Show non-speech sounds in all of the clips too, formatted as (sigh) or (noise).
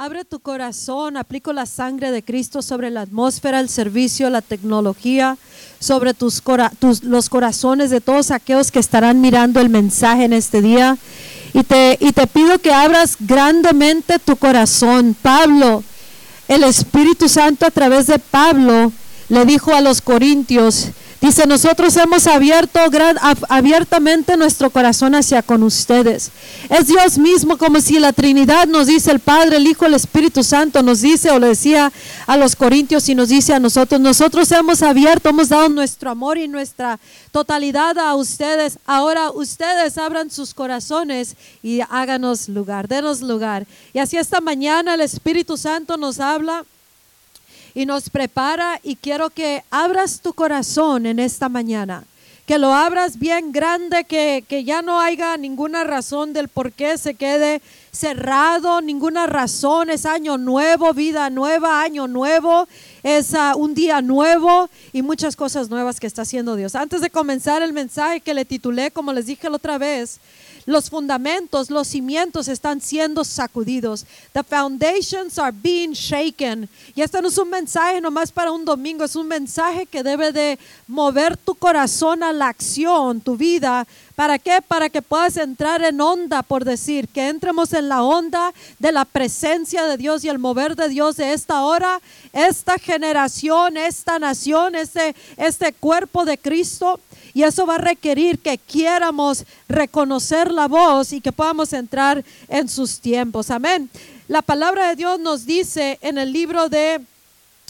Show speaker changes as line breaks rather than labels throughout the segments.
Abre tu corazón, aplico la sangre de Cristo sobre la atmósfera, el servicio, la tecnología, sobre tus, los corazones de todos aquellos que estarán mirando el mensaje en este día. Y te, y te pido que abras grandemente tu corazón. Pablo, el Espíritu Santo a través de Pablo le dijo a los corintios, Dice, nosotros hemos abierto abiertamente nuestro corazón hacia con ustedes. Es Dios mismo como si la Trinidad nos dice, el Padre, el Hijo, el Espíritu Santo nos dice o le decía a los corintios y nos dice a nosotros, nosotros hemos abierto, hemos dado nuestro amor y nuestra totalidad a ustedes. Ahora ustedes abran sus corazones y háganos lugar, denos lugar. Y así esta mañana el Espíritu Santo nos habla y nos prepara y quiero que abras tu corazón en esta mañana, que lo abras bien grande, que, ya no haya ninguna razón del por qué se quede cerrado, ninguna razón, es año nuevo, vida nueva, año nuevo, es ah, un día nuevo y muchas cosas nuevas que está haciendo Dios. Antes de comenzar el mensaje que le titulé, como les dije la otra vez, los fundamentos, los cimientos están siendo sacudidos. The foundations are being shaken. Y este no es un mensaje nomás para un domingo, es un mensaje que debe de mover tu corazón a la acción, tu vida. ¿Para qué? Para que puedas entrar en onda, por decir, que entremos en la onda de la presencia de Dios y el mover de Dios de esta hora, esta generación, esta nación, este, este cuerpo de Cristo y eso va a requerir que quieramos reconocer la voz y que podamos entrar en sus tiempos. Amén. La palabra de Dios nos dice en el libro de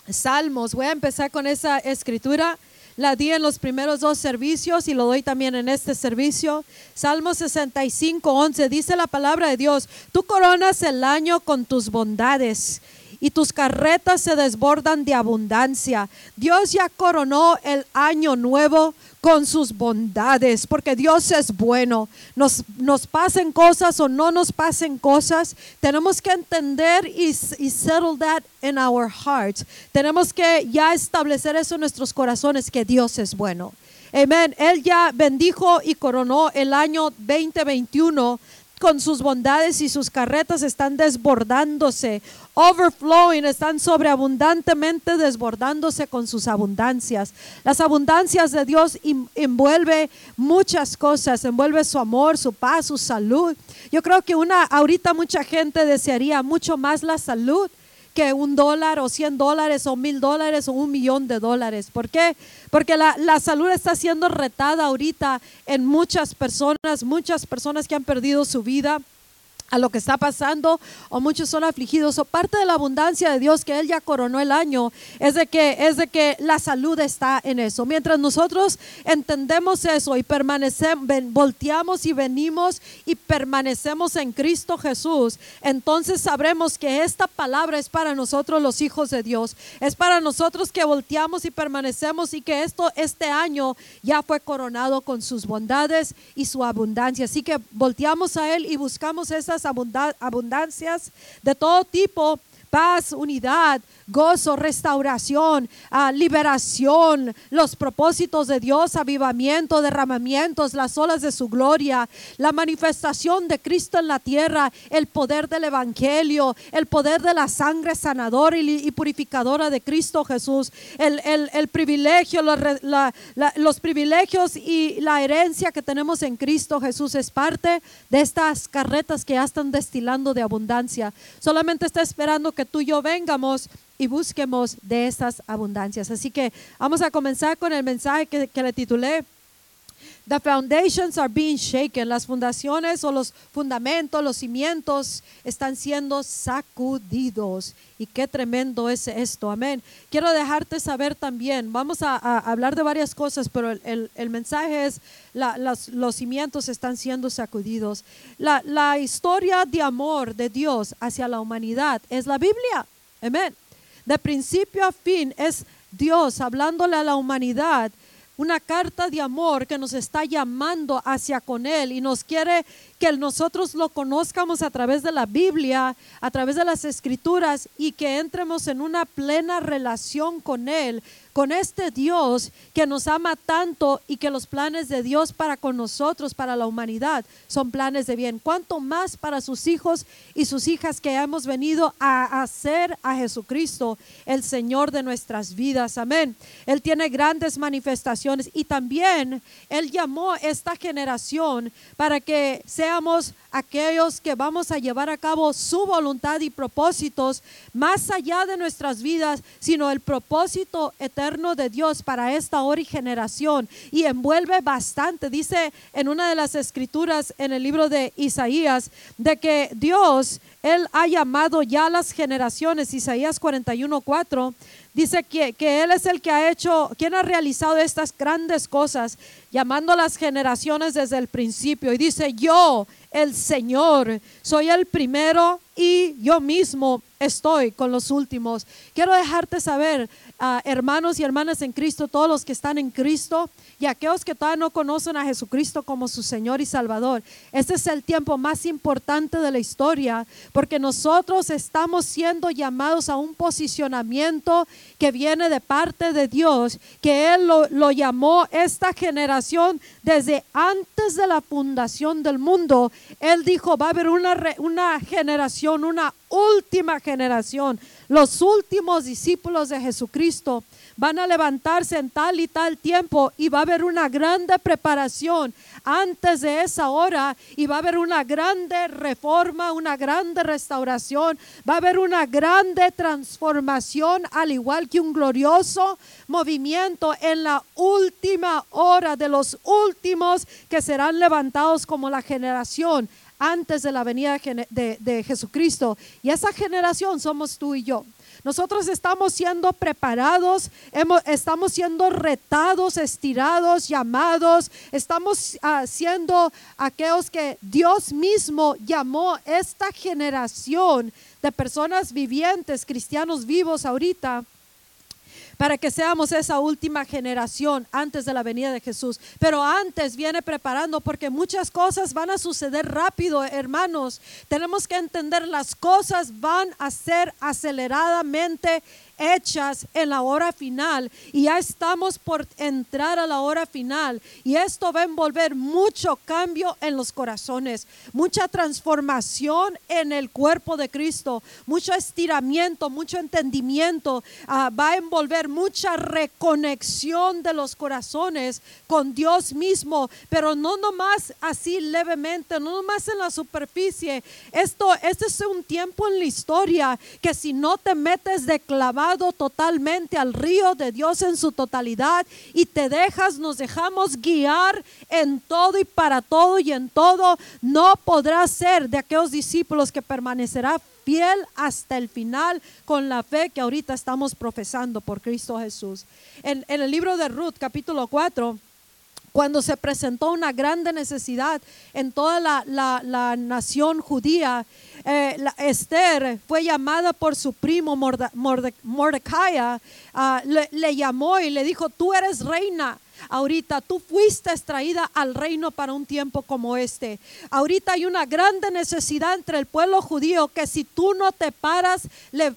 Salmos, voy a empezar con esa escritura. La di en los primeros dos servicios y lo doy también en este servicio. Salmo 65, 11 dice la palabra de Dios, tú coronas el año con tus bondades y tus carretas se desbordan de abundancia. Dios ya coronó el año nuevo con sus bondades, porque Dios es bueno. Nos, nos pasen cosas o no nos pasen cosas, tenemos que entender y, settle that in our hearts. Tenemos que ya establecer eso en nuestros corazones, que Dios es bueno. Amén. Él ya bendijo y coronó el año 2021 con sus bondades y sus carretas están desbordándose, overflowing, están sobreabundantemente desbordándose con sus abundancias. Las abundancias de Dios envuelve muchas cosas, envuelve su amor, su paz, su salud. Yo creo que una ahorita mucha gente desearía mucho más la salud que un dólar o cien dólares o mil dólares o un millón de dólares. ¿Por qué? Porque la, la, salud está siendo retada ahorita en muchas personas, muchas personas que han perdido su vida a lo que está pasando o muchos son afligidos o parte de la abundancia de Dios que él ya coronó el año es de que es de que la salud está en eso. Mientras nosotros entendemos eso y permanecemos volteamos y venimos y permanecemos en Cristo Jesús entonces sabremos que esta palabra es para nosotros los hijos de Dios. Es para nosotros que volteamos y permanecemos y que esto este año ya fue coronado con sus bondades y su abundancia. Así que volteamos a él y buscamos esas abundancias de todo tipo, paz, unidad, gozo, restauración, ah, liberación, los propósitos de Dios, avivamiento, derramamientos, las olas de su gloria, la manifestación de Cristo en la tierra, el poder del Evangelio, el poder de la sangre sanadora y, purificadora de Cristo Jesús, el, privilegio, los privilegios y la herencia que tenemos en Cristo Jesús es parte de estas carretas que ya están destilando de abundancia. Solamente está esperando que tú y yo vengamos y busquemos de estas abundancias. Así que vamos a comenzar con el mensaje que, le titulé. The foundations are being shaken. Las fundaciones o los fundamentos, los cimientos están siendo sacudidos. Y qué tremendo es esto. Amén. Quiero dejarte saber también. Vamos a, hablar de varias cosas, pero el, mensaje es los cimientos están siendo sacudidos. La, la historia de amor de Dios hacia la humanidad es la Biblia. Amén de principio a fin es Dios hablándole a la humanidad una carta de amor que nos está llamando hacia con Él y nos quiere que nosotros lo conozcamos a través de la Biblia, a través de las escrituras y que entremos en una plena relación con Él, con este Dios que nos ama tanto y que los planes de Dios para con nosotros, para la humanidad, son planes de bien. Cuanto más para sus hijos y sus hijas que hemos venido a hacer a Jesucristo, el Señor de nuestras vidas. Amén. Él tiene grandes manifestaciones y también Él llamó esta generación para que aquellos que vamos a llevar a cabo su voluntad y propósitos más allá de nuestras vidas, sino el propósito eterno de Dios para esta hora y generación. Y envuelve bastante, dice en una de las escrituras en el libro de Isaías, de que Dios, Él ha llamado ya las generaciones, Isaías 41.4, dice que, que Él es el que ha hecho, quien ha realizado estas grandes cosas, llamando a las generaciones desde el principio. Y dice, yo, el Señor. Soy el primero y yo mismo estoy con los últimos. Quiero dejarte saber, ah, hermanos y hermanas en Cristo, todos los que están en Cristo y aquellos que todavía no conocen a Jesucristo como su Señor y Salvador. Este es el tiempo más importante de la historia porque nosotros estamos siendo llamados a un posicionamiento que viene de parte de Dios, que Él lo, llamó esta generación desde antes de la fundación del mundo. Él dijo, va a haber una, una generación, una última generación, los últimos discípulos de Jesucristo van a levantarse en tal y tal tiempo y va a haber una grande preparación antes de esa hora y va a haber una grande reforma, una grande restauración, va a haber una grande transformación, al igual que un glorioso movimiento en la última hora de los últimos que serán levantados como la generación antes de la venida de, Jesucristo. Y esa generación somos tú y yo. Nosotros estamos siendo preparados, estamos siendo retados, estirados, llamados, estamos uh, siendo aquellos que Dios mismo llamó esta generación de personas vivientes, cristianos vivos ahorita para que seamos esa última generación antes de la venida de Jesús. Pero antes viene preparando porque muchas cosas van a suceder rápido, hermanos. Tenemos que entender las cosas van a ser aceleradamente hechas en la hora final. Y ya estamos por entrar a la hora final. Y esto va a envolver mucho cambio en los corazones, mucha transformación en el cuerpo de Cristo, mucho estiramiento, mucho entendimiento, ah, va a envolver mucha reconexión de los corazones con Dios mismo, pero no nomás así levemente, no nomás en la superficie. Esto, este es un tiempo en la historia que si no te metes de totalmente al río de Dios en su totalidad y te dejas, nos dejamos guiar en todo y para todo y en todo, no podrás ser de aquellos discípulos que permanecerá fiel hasta el final con la fe que ahorita estamos profesando por Cristo Jesús. En, en el libro de Ruth, capítulo 4, cuando se presentó una grande necesidad en toda la, nación judía, eh, Esther fue llamada por su primo Mordecai, ah, le llamó y le dijo, tú eres reina Ahorita tú fuiste extraída al reino para un tiempo como este. Ahorita hay una grande necesidad entre el pueblo judío que si tú no te paras,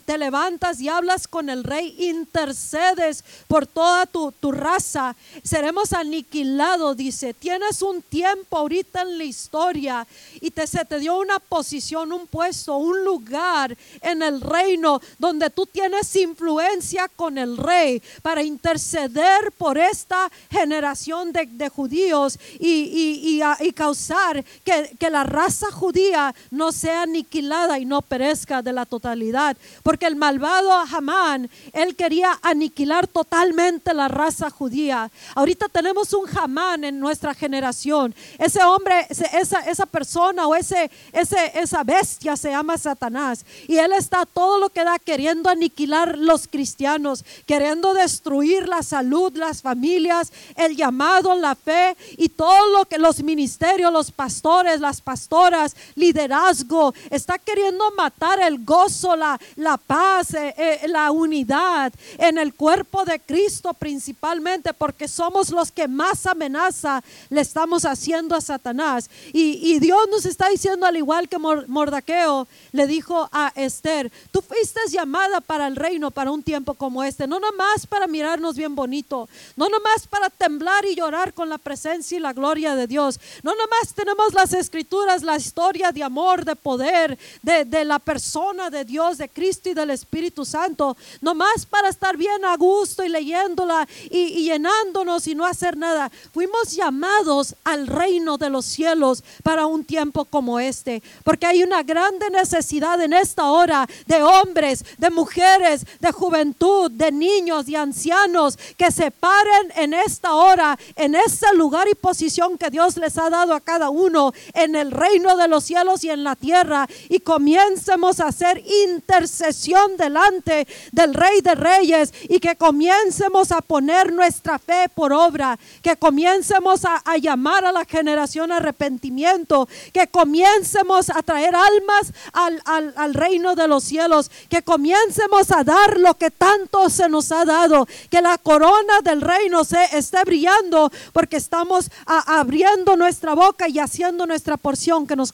te levantas y hablas con el rey, intercedes por toda tu, raza, seremos aniquilados, dice. Tienes un tiempo ahorita en la historia y te, se te dio una posición, un puesto, un lugar en el reino donde tú tienes influencia con el rey para interceder por esta generación de, judíos y, y, causar que, que, la raza judía no sea aniquilada y no perezca de la totalidad. Porque el malvado Hamán, él quería aniquilar totalmente la raza judía. Ahorita tenemos un Hamán en nuestra generación. Ese hombre, esa, esa persona o ese, ese, esa bestia se llama Satanás. Y él está todo lo que da queriendo aniquilar los cristianos, queriendo destruir la salud, las familias, el llamado, la fe y todo lo que los ministerios, los pastores, las pastoras, liderazgo, está queriendo matar el gozo, la, la paz, eh, eh, la unidad en el cuerpo de Cristo principalmente, porque somos los que más amenaza le estamos haciendo a Satanás. Y, Dios nos está diciendo, al igual que Mordaqueo le dijo a Esther, tú fuiste llamada para el reino para un tiempo como este, no nomás para mirarnos bien bonito, no nomás para temblar y llorar con la presencia y la gloria de Dios, no nomás tenemos las escrituras, la historia de amor, de poder, de, la persona de Dios, de Cristo y del Espíritu Santo, nomás para estar bien a gusto y leyéndola y, y llenándonos y no hacer nada. Fuimos llamados al reino de los cielos para un tiempo como este, porque hay una grande necesidad en esta hora de hombres, de mujeres, de juventud, de niños y ancianos que se paren en esta hora, en ese lugar y posición que Dios les ha dado a cada uno en el reino de los cielos y en la tierra y comiencemos a hacer intercesión delante del Rey de Reyes y que comiencemos a poner nuestra fe por obra, que comiencemos a, llamar a la generación arrepentimiento, que comiencemos a traer almas al, al reino de los cielos, que comiencemos a dar lo que tanto se nos ha dado, que la corona del reino se esté brillando porque estamos abriendo nuestra boca y haciendo nuestra porción que nos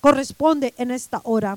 corresponde en esta hora.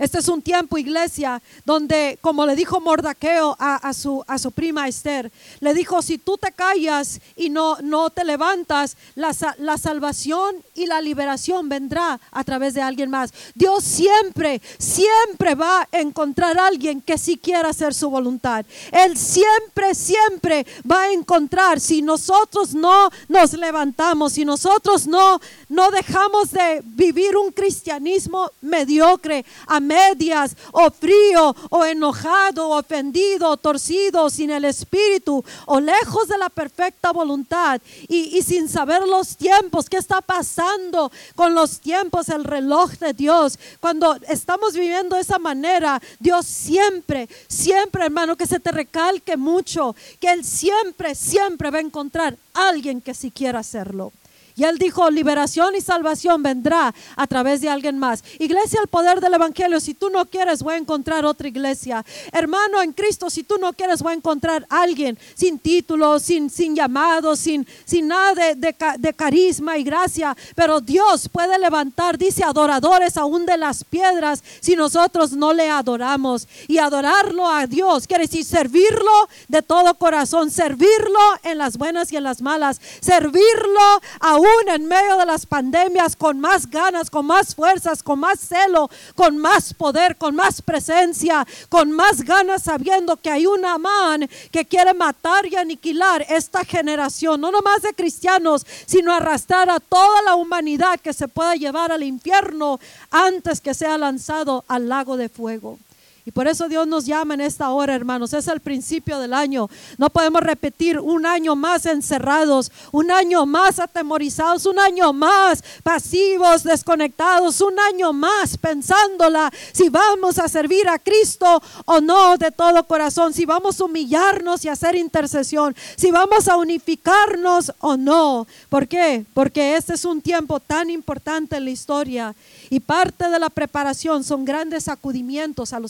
Este es un tiempo, iglesia, donde, como le dijo Mordaqueo a, su, a su prima Esther, le dijo, si tú te callas y no, no te levantas, la, la salvación y la liberación vendrá a través de alguien más. Dios siempre, siempre va a encontrar a alguien que sí quiera hacer su voluntad. Él siempre, siempre va a encontrar, si nosotros no nos levantamos, si nosotros no, no dejamos de vivir un cristianismo mediocre, amén medias, o frío, o enojado, ofendido, torcido, sin el espíritu, o lejos de la perfecta voluntad, y, sin saber los tiempos, qué está pasando con los tiempos, el reloj de Dios. Cuando estamos viviendo de esa manera, Dios siempre, siempre, hermano, que se te recalque mucho, que Él siempre, siempre va a encontrar alguien que si quiera hacerlo. Y él dijo, liberación y salvación vendrá a través de alguien más. Iglesia, el poder del Evangelio, si tú no quieres, voy a encontrar otra iglesia. Hermano en Cristo, si tú no quieres, voy a encontrar alguien sin título, sin, sin llamado, sin, sin nada de, de, carisma y gracia. Pero Dios puede levantar, dice, adoradores aún de las piedras si nosotros no le adoramos. Y adorarlo a Dios quiere decir servirlo de todo corazón, servirlo en las buenas y en las malas, servirlo aún en medio de las pandemias con más ganas, con más fuerzas, con más celo, con más poder, con más presencia, con más ganas sabiendo que hay un amán que quiere matar y aniquilar esta generación, no nomás de cristianos, sino arrastrar a toda la humanidad que se pueda llevar al infierno antes que sea lanzado al lago de fuego. Y por eso Dios nos llama en esta hora, hermanos. Es el principio del año. No podemos repetir un año más encerrados, un año más atemorizados, un año más pasivos, desconectados, un año más pensándola si vamos a servir a Cristo o no de todo corazón, si vamos a humillarnos y hacer intercesión, si vamos a unificarnos o no. ¿Por qué? Porque este es un tiempo tan importante en la historia y parte de la preparación son grandes sacudimientos a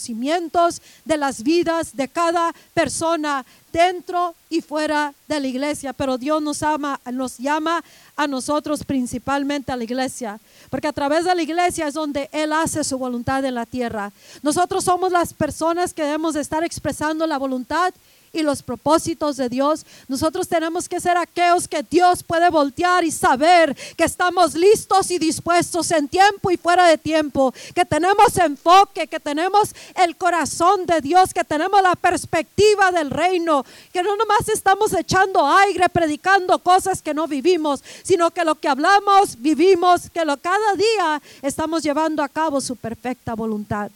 de las vidas de cada persona dentro y fuera de la iglesia. Pero Dios nos ama, nos llama a nosotros principalmente a la iglesia, porque a través de la iglesia es donde Él hace su voluntad en la tierra. Nosotros somos las personas que debemos estar expresando la voluntad y los propósitos de Dios, nosotros tenemos que ser aquellos que Dios puede voltear y saber que estamos listos y dispuestos en tiempo y fuera de tiempo, que tenemos enfoque, que tenemos el corazón de Dios, que tenemos la perspectiva del reino, que no nomás estamos echando aire, predicando cosas que no vivimos, sino que lo que hablamos, vivimos, que lo cada día estamos llevando a cabo su perfecta voluntad.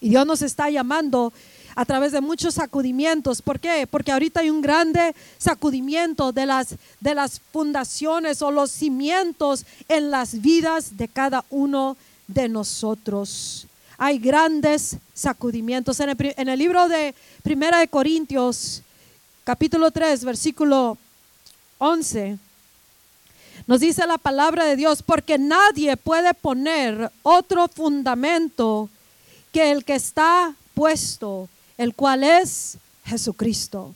Y Dios nos está llamando a través de muchos sacudimientos. ¿Por qué? Porque ahorita hay un grande sacudimiento de las, de las fundaciones o los cimientos en las vidas de cada uno de nosotros. Hay grandes sacudimientos. En el, libro de Primera de Corintios, capítulo 3, versículo 11 nos dice la palabra de Dios, porque nadie puede poner otro fundamento que el que está puesto, el cual es Jesucristo.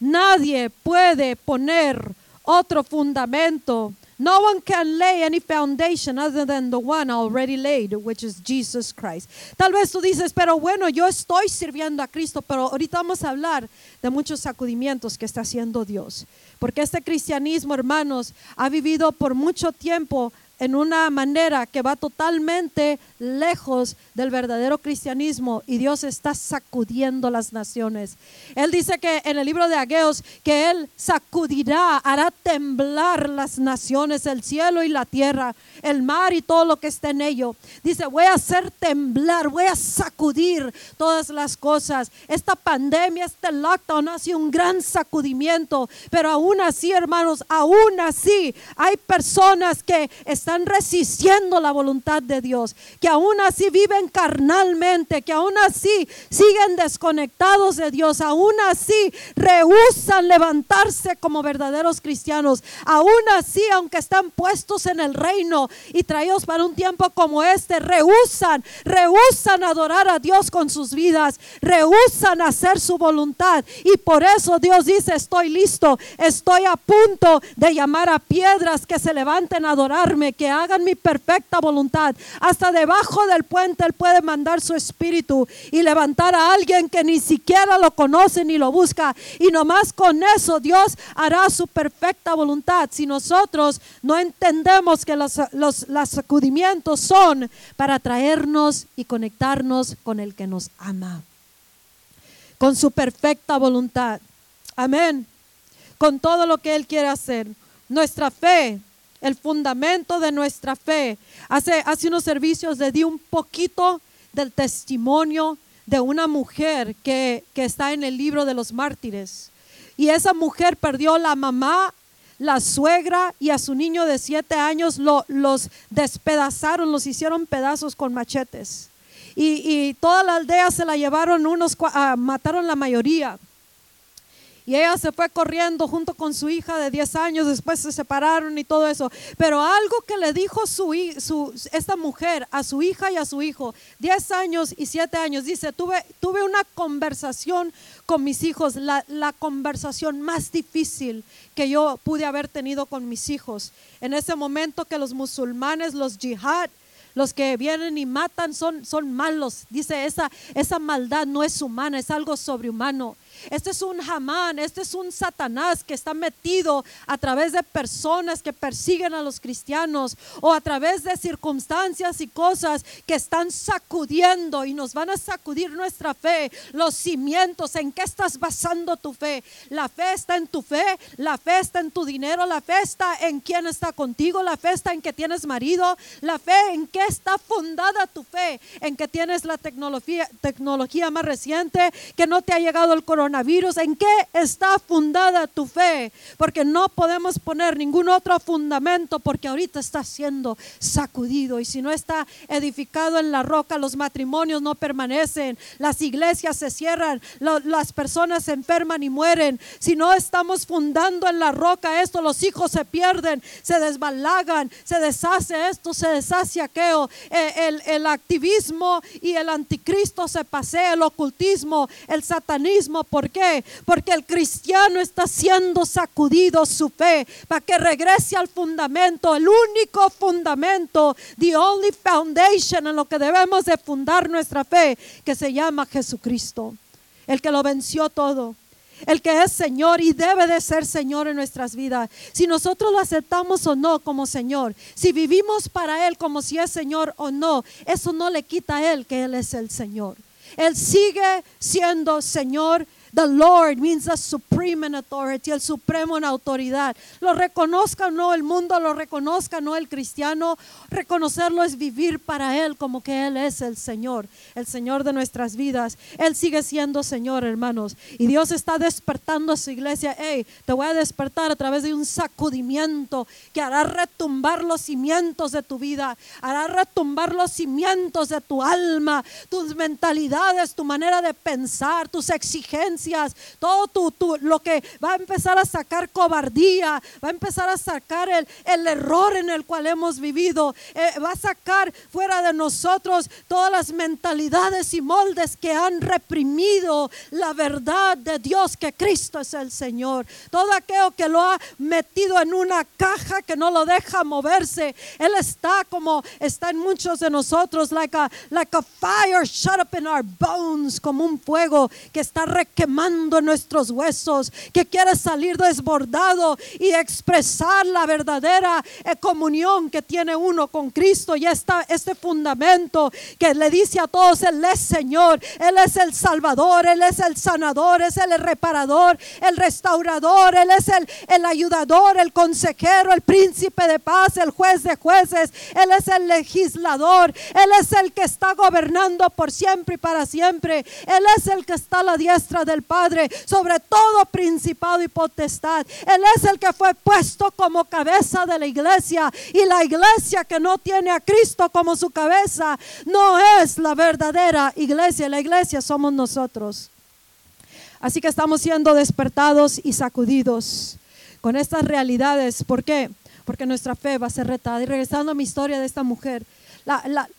Nadie puede poner otro fundamento no one can lay any foundation other than the one already laid, which is Jesus Christ. Tal vez tú dices, pero bueno, yo estoy sirviendo a Cristo, pero ahorita vamos a hablar de muchos sacudimientos que está haciendo Dios. Porque este cristianismo, hermanos, ha vivido por mucho tiempo en una manera que va totalmente lejos del verdadero cristianismo y Dios está sacudiendo las naciones. Él dice que en el libro de Ageos que Él sacudirá, hará temblar las naciones, el cielo y la tierra, el mar y todo lo que esté en ello. Dice, voy a hacer temblar, voy a sacudir todas las cosas. Esta pandemia, este lockdown ha sido un gran sacudimiento, pero aún así, hermanos, aún así hay personas que están están resistiendo la voluntad de Dios, que aún así viven carnalmente, que aún así siguen desconectados de Dios, aún así rehusan levantarse como verdaderos cristianos, aún así, aunque están puestos en el reino y traídos para un tiempo como este, rehusan, rehusan adorar a Dios con sus vidas, rehusan hacer su voluntad. Y por eso Dios dice, estoy listo, estoy a punto de llamar a piedras que se levanten a adorarme, que hagan mi perfecta voluntad. Hasta debajo del puente Él puede mandar su espíritu y levantar a alguien que ni siquiera lo conoce ni lo busca. Y nomás con eso Dios hará su perfecta voluntad. Si nosotros no entendemos que los, los, los sacudimientos son para traernos y conectarnos con el que nos ama. Con su perfecta voluntad. Amén. Con todo lo que Él quiere hacer. Nuestra fe el fundamento de nuestra fe. Hace, hace unos servicios le di un poquito del testimonio de una mujer que, está en el libro de los mártires. Y esa mujer perdió la mamá, la suegra y a su niño de siete años lo, los despedazaron, los hicieron pedazos con machetes. Y, toda la aldea se la llevaron unos, ah, mataron la mayoría. Y ella se fue corriendo junto con su hija de 10 años, después se separaron y todo eso. Pero algo que le dijo su, su, esta mujer a su hija y a su hijo, 10 años y 7 años, dice, tuve, tuve una conversación con mis hijos, la, la conversación más difícil que yo pude haber tenido con mis hijos. En ese momento que los musulmanes, los jihad, los que vienen y matan son, son malos. Dice, esa, esa maldad no es humana, es algo sobrehumano. Este es un Hamán, este es un Satanás que está metido a través de personas que persiguen a los cristianos o a través de circunstancias y cosas que están sacudiendo y nos van a sacudir nuestra fe, los cimientos, en qué estás basando tu fe. La fe está en tu fe, la fe está en tu dinero, la fe está en quién está contigo, la fe está en que tienes marido, la fe en qué está fundada tu fe, en que tienes la tecnología, tecnología más reciente, que no te ha llegado el coronavirus ¿en qué está fundada tu fe? Porque no podemos poner ningún otro fundamento porque ahorita está siendo sacudido y si no está edificado en la roca, los matrimonios no permanecen, las iglesias se cierran, las personas se enferman y mueren. Si no estamos fundando en la roca esto, los hijos se pierden, se desbalagan, se deshace esto, se deshace aquello. Eh, el, activismo y el anticristo se pasea, el ocultismo, el satanismo. ¿Por qué? Porque el cristiano está siendo sacudido su fe para que regrese al fundamento, el único fundamento, the only foundation en lo que debemos de fundar nuestra fe, que se llama Jesucristo, el que lo venció todo el que es Señor y debe de ser Señor en nuestras vidas. Si nosotros lo aceptamos o no como Señor, si vivimos para Él como si es Señor o no, eso no le quita a Él que Él es el Señor. Él sigue siendo Señor The Lord means the supreme in authority, el supremo en autoridad. Lo reconozca o no el mundo, lo reconozca no el cristiano, reconocerlo es vivir para Él como que Él es el Señor, el Señor de nuestras vidas. Él sigue siendo Señor, hermanos. Y Dios está despertando a su iglesia. Hey, te voy a despertar a través de un sacudimiento que hará retumbar los cimientos de tu vida, hará retumbar los cimientos de tu alma, tus mentalidades, tu manera de pensar, tus exigencias creencias, todo tu, tu, lo que va a empezar a sacar cobardía, va a empezar a sacar el, el error en el cual hemos vivido, eh, va a sacar fuera de nosotros todas las mentalidades y moldes que han reprimido la verdad de Dios, que Cristo es el Señor. Todo aquello que lo ha metido en una caja que no lo deja moverse. Él está como está en muchos de nosotros, like a, like a fire shut up in our bones, como un fuego que está requemando nuestros huesos, que quiere salir desbordado y expresar la verdadera eh, comunión que tiene uno con Cristo. Y esta, este fundamento que le dice a todos, Él es Señor, Él es el Salvador, Él es el sanador, es el reparador, el restaurador, Él es el, el ayudador, el consejero, el príncipe de paz, el juez de jueces, Él es el legislador, Él es el que está gobernando por siempre y para siempre, Él es el que está a la diestra del Padre sobre todo principado y potestad, Él es el que fue puesto como cabeza de la iglesia y la iglesia que no tiene a Cristo como su cabeza no es la verdadera iglesia, la iglesia somos nosotros. Así que estamos siendo despertados y sacudidos con estas realidades. ¿Por qué? Porque nuestra fe va a ser retada. Y regresando a mi historia de esta mujer,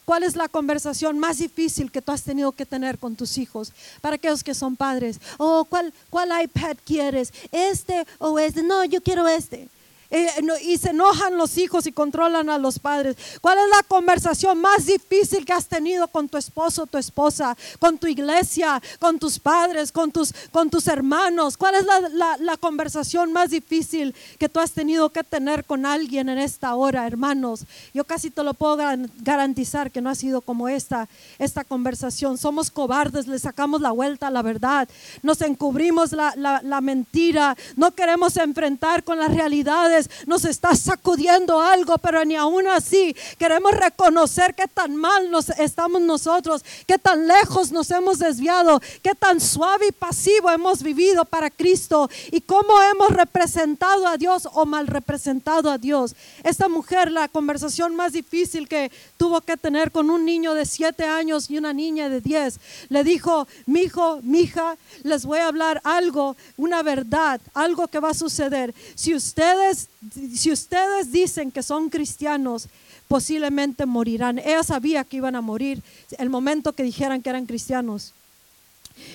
¿cuál es la conversación más difícil que tú has tenido que tener con tus hijos? Para aquellos que son padres. Oh, ¿cuál, cuál iPad quieres? ¿Este o este? No, yo quiero este. Eh, y se enojan los hijos y controlan a los padres. ¿Cuál es la conversación más difícil que has tenido con tu esposo, tu esposa, con tu iglesia, con tus padres, con tus, con tus hermanos? ¿Cuál es la, la conversación más difícil que tú has tenido que tener con alguien en esta hora, hermanos? Yo casi te lo puedo garantizar que no ha sido como esta, esta conversación. Somos cobardes, le sacamos la vuelta a la verdad, nos encubrimos la, la mentira, no queremos enfrentar con las realidades nos está sacudiendo algo, pero ni aún así queremos reconocer qué tan mal nos estamos nosotros, qué tan lejos nos hemos desviado, qué tan suave y pasivo hemos vivido para Cristo y cómo hemos representado a Dios o mal representado a Dios. Esta mujer, la conversación más difícil que tuvo que tener con un niño de siete años y una niña de diez, le dijo, mi hijo, mi hija, les voy a hablar algo, una verdad, algo que va a suceder. Si ustedes si ustedes dicen que son cristianos, posiblemente morirán. Ella sabía que iban a morir el momento que dijeran que eran cristianos.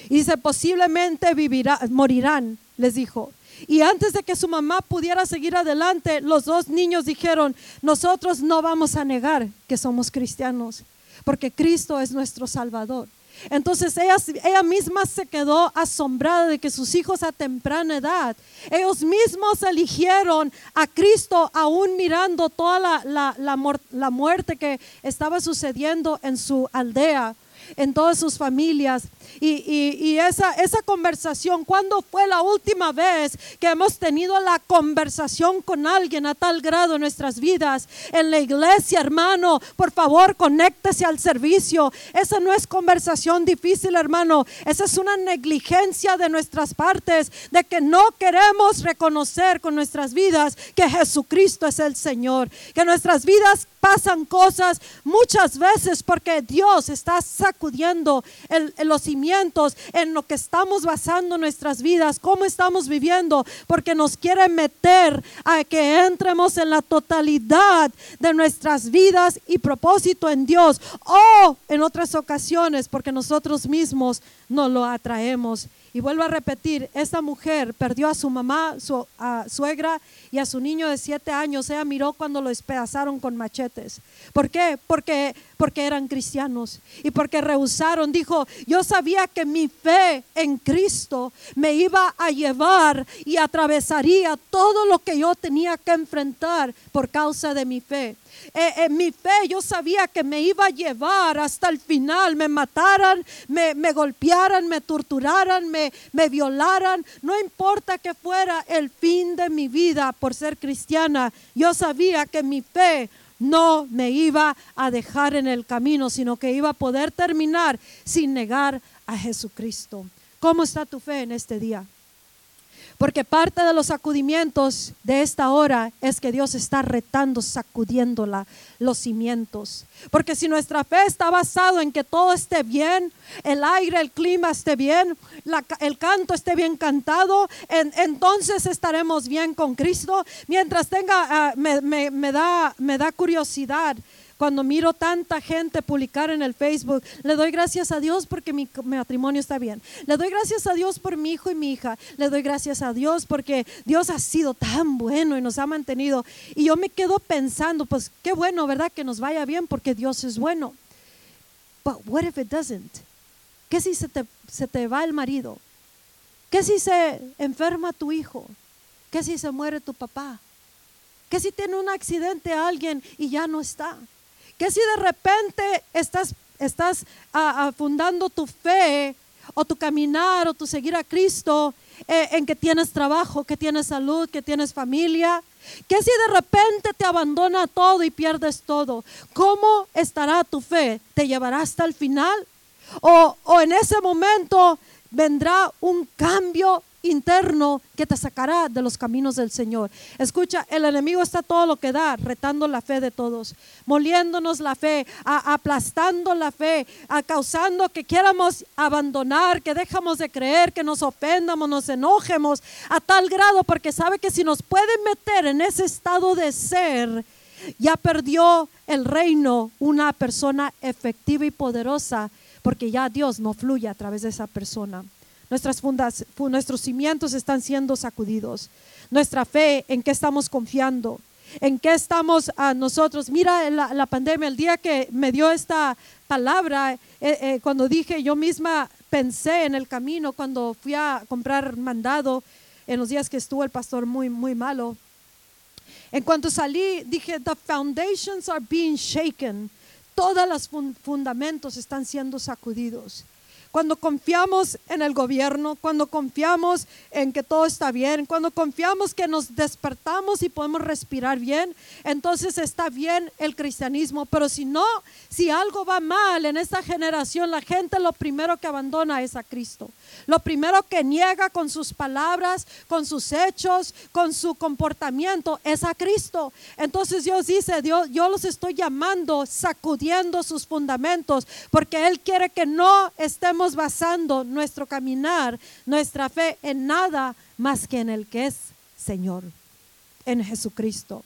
Y dice, posiblemente vivirá, morirán, les dijo. Y antes de que su mamá pudiera seguir adelante, los dos niños dijeron, nosotros no vamos a negar que somos cristianos, porque Cristo es nuestro Salvador. Entonces ella, ella misma se quedó asombrada de que sus hijos a temprana edad, ellos mismos eligieron a Cristo aún mirando toda la, la muerte que estaba sucediendo en su aldea en todas sus familias. Y, esa, esa conversación, ¿cuándo fue la última vez que hemos tenido la conversación con alguien a tal grado en nuestras vidas? En la iglesia, hermano, por favor, conéctese al servicio. Esa no es conversación difícil, hermano. Esa es una negligencia de nuestras partes, de que no queremos reconocer con nuestras vidas que Jesucristo es el Señor, que nuestras vidas pasan cosas muchas veces porque Dios está sacudiendo los cimientos en lo que estamos basando nuestras vidas, cómo estamos viviendo, porque nos quiere meter a que entremos en la totalidad de nuestras vidas y propósito en Dios. O en otras ocasiones porque nosotros mismos no lo atraemos. Y vuelvo a repetir, esta mujer perdió a su mamá, su suegra y a su niño de siete años. Ella miró cuando lo despedazaron con machetes. ¿Por qué? Porque, porque eran cristianos y porque rehusaron. Dijo, yo sabía que mi fe en Cristo me iba a llevar y atravesaría todo lo que yo tenía que enfrentar por causa de mi fe. Eh, en mi fe yo sabía que me iba a llevar hasta el final, me mataran, me, me golpearan, me torturaran, me, me violaran, no importa que fuera el fin de mi vida por ser cristiana, yo sabía que mi fe no me iba a dejar en el camino, sino que iba a poder terminar sin negar a Jesucristo. ¿Cómo está tu fe en este día? Porque parte de los sacudimientos de esta hora es que Dios está retando, sacudiendo los cimientos. Porque si nuestra fe está basado en que todo esté bien, el aire, el clima esté bien, el canto esté bien cantado, entonces estaremos bien con Cristo. Mientras tenga, ah, me, da, me da curiosidad cuando miro tanta gente publicar en el Facebook, le doy gracias a Dios porque mi matrimonio está bien. Le doy gracias a Dios por mi hijo y mi hija. Le doy gracias a Dios porque Dios ha sido tan bueno y nos ha mantenido. Y yo me quedo pensando, pues qué bueno, ¿verdad? Que nos vaya bien porque Dios es bueno. But what if it doesn't? ¿Qué si se te, se te va el marido? ¿Qué si se enferma tu hijo? ¿Qué si se muere tu papá? ¿Qué si tiene un accidente alguien y ya no está? Que si de repente estás, estás ah, ah, fundando tu fe o tu caminar o tu seguir a Cristo eh, en que tienes trabajo, que tienes salud, que tienes familia? Que si de repente te abandona todo y pierdes todo? ¿Cómo estará tu fe? ¿Te llevará hasta el final? ¿O, o en ese momento vendrá un cambio interno que te sacará de los caminos del Señor. Escucha, el enemigo está todo lo que da, retando la fe de todos, moliéndonos la fe, aplastando la fe, a causando que quieramos abandonar, que dejamos de creer, que nos ofendamos, nos enojemos a tal grado porque sabe que si nos puede meter en ese estado de ser, ya perdió el reino una persona efectiva y poderosa porque ya Dios no fluye a través de esa persona. Nuestras fundas, nuestros cimientos están siendo sacudidos. Nuestra fe, ¿en qué estamos confiando? ¿En qué estamos a nosotros? Mira la, pandemia, el día que me dio esta palabra, eh, eh, cuando dije yo misma pensé en el camino, cuando fui a comprar mandado, en los días que estuvo el pastor muy, muy malo. En cuanto salí, dije, the foundations are being shaken. Todos los fundamentos están siendo sacudidos cuando confiamos en el gobierno, cuando confiamos en que todo está bien, cuando confiamos que nos despertamos y podemos respirar bien, entonces está bien el cristianismo. Pero si no, si algo va mal en esta generación, la gente lo primero que abandona es a Cristo. Lo primero que niega con sus palabras, con sus hechos, con su comportamiento es a Cristo. Entonces Dios dice, Dios, yo los estoy llamando, sacudiendo sus fundamentos, porque Él quiere que no estemos basando nuestro caminar, nuestra fe en nada más que en el que es Señor, en Jesucristo.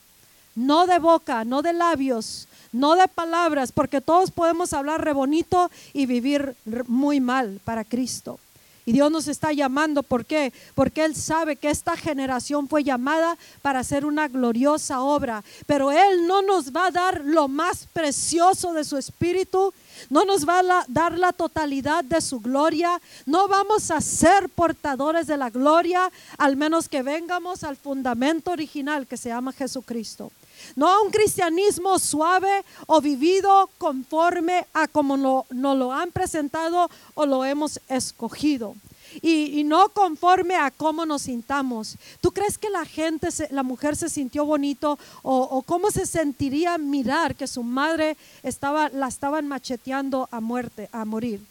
No de boca, no de labios, no de palabras, porque todos podemos hablar re bonito y vivir muy mal para Cristo. Y Dios nos está llamando, ¿por qué? Porque Él sabe que esta generación fue llamada para hacer una gloriosa obra, pero Él no nos va a dar lo más precioso de su espíritu, no nos va a dar la totalidad de su gloria, no vamos a ser portadores de la gloria, al menos que vengamos al fundamento original que se llama Jesucristo. No a un cristianismo suave o vivido conforme a como nos lo han presentado o lo hemos escogido. Y, no conforme a cómo nos sintamos. ¿Tú crees que la gente, la mujer se sintió bonito o, cómo se sentiría mirar que su madre estaba, la estaban macheteando a muerte, a morir?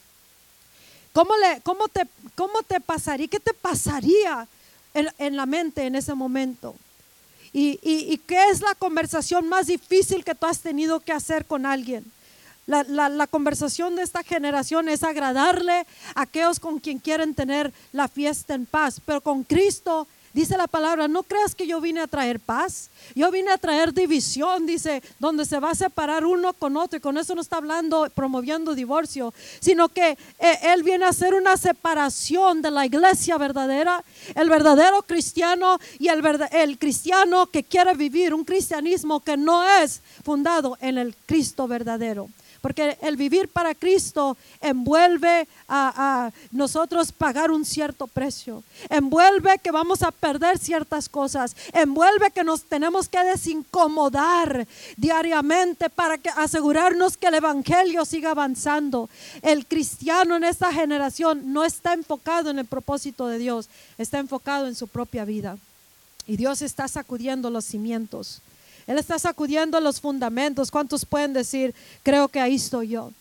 ¿Cómo, le, cómo, te, cómo te pasaría? ¿Qué te pasaría en la mente en ese momento? ¿Y, qué es la conversación más difícil que tú has tenido que hacer con alguien? La, la, conversación de esta generación es agradarle a aquellos con quien quieren tener la fiesta en paz, pero con Cristo Dice la palabra, no creas que yo vine a traer paz, yo vine a traer división, dice, donde se va a separar uno con otro. Y con eso no está hablando, promoviendo divorcio, sino que eh, Él viene a hacer una separación de la iglesia verdadera, el verdadero cristiano y el, el cristiano que quiere vivir un cristianismo que no es fundado en el Cristo verdadero. Porque el vivir para Cristo envuelve a, nosotros pagar un cierto precio. Envuelve que vamos a perder ciertas cosas. Envuelve que nos tenemos que desincomodar diariamente para que, asegurarnos que el Evangelio siga avanzando. El cristiano en esta generación no está enfocado en el propósito de Dios, está enfocado en su propia vida. Y Dios está sacudiendo los cimientos. Él está sacudiendo los fundamentos. ¿Cuántos pueden decir, creo que ahí estoy yo?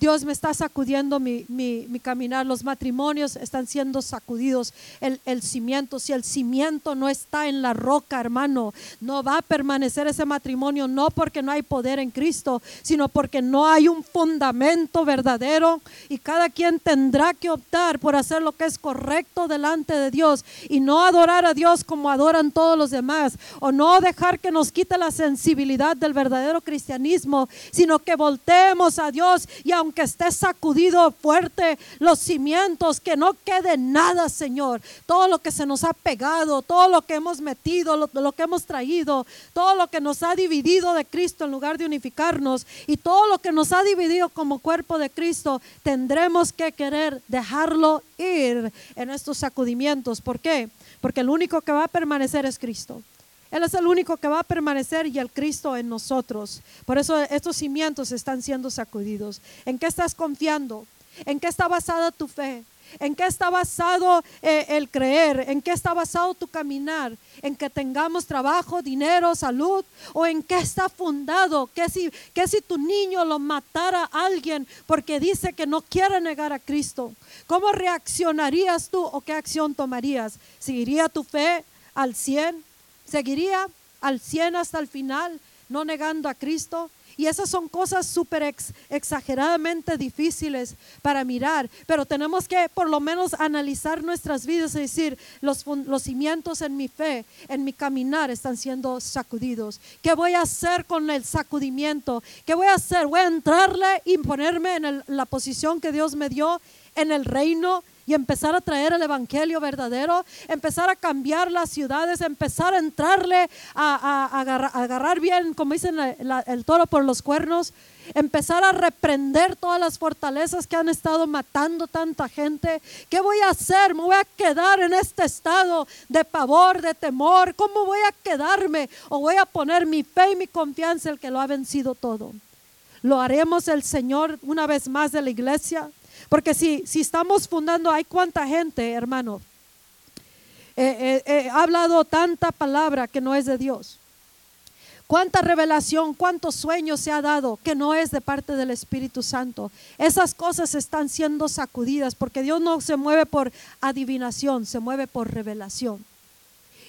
Dios me está sacudiendo mi, mi, mi caminar. Los matrimonios están siendo sacudidos. El, el, cimiento, si el cimiento no está en la roca, hermano, no va a permanecer ese matrimonio, no porque no hay poder en Cristo, sino porque no hay un fundamento verdadero y cada quien tendrá que optar por hacer lo que es correcto delante de Dios y no adorar a Dios como adoran todos los demás o no dejar que nos quite la sensibilidad del verdadero cristianismo, sino que volteemos a Dios y aunque aunque esté sacudido fuerte los cimientos, que no quede nada, Señor. Todo lo que se nos ha pegado, todo lo que hemos metido, lo, lo que hemos traído, todo lo que nos ha dividido de Cristo en lugar de unificarnos y todo lo que nos ha dividido como cuerpo de Cristo, tendremos que querer dejarlo ir en estos sacudimientos. ¿Por qué? Porque el único que va a permanecer es Cristo. Él es el único que va a permanecer y el Cristo en nosotros. Por eso estos cimientos están siendo sacudidos. ¿En qué estás confiando? ¿En qué está basada tu fe? ¿En qué está basado eh, el creer? ¿En qué está basado tu caminar? ¿En que tengamos trabajo, dinero, salud? ¿O en qué está fundado? ¿Qué si, qué si tu niño lo matara a alguien porque dice que no quiere negar a Cristo? ¿Cómo reaccionarías tú o qué acción tomarías? ¿Seguiría tu fe al 100? Seguiría al 100 hasta el final, no negando a Cristo. Y esas son cosas súper exageradamente difíciles para mirar, pero tenemos que por lo menos analizar nuestras vidas y decir, los, los cimientos en mi fe, en mi caminar están siendo sacudidos. ¿Qué voy a hacer con el sacudimiento? ¿Qué voy a hacer? Voy a entrarle y ponerme en la posición que Dios me dio en el reino y empezar a traer el evangelio verdadero, empezar a cambiar las ciudades, empezar a entrarle a, agarrar, bien, como dicen, el toro por los cuernos, empezar a reprender todas las fortalezas que han estado matando tanta gente. ¿Qué voy a hacer? ¿Me voy a quedar en este estado de pavor, de temor? ¿Cómo voy a quedarme? ¿O voy a poner mi fe y mi confianza en el que lo ha vencido todo? ¿Lo haremos el Señor una vez más de la iglesia? Porque si, si estamos fundando, hay cuánta gente, hermano, eh, eh, eh, ha hablado tanta palabra que no es de Dios. Cuánta revelación, cuántos sueños se ha dado que no es de parte del Espíritu Santo. Esas cosas están siendo sacudidas porque Dios no se mueve por adivinación, se mueve por revelación.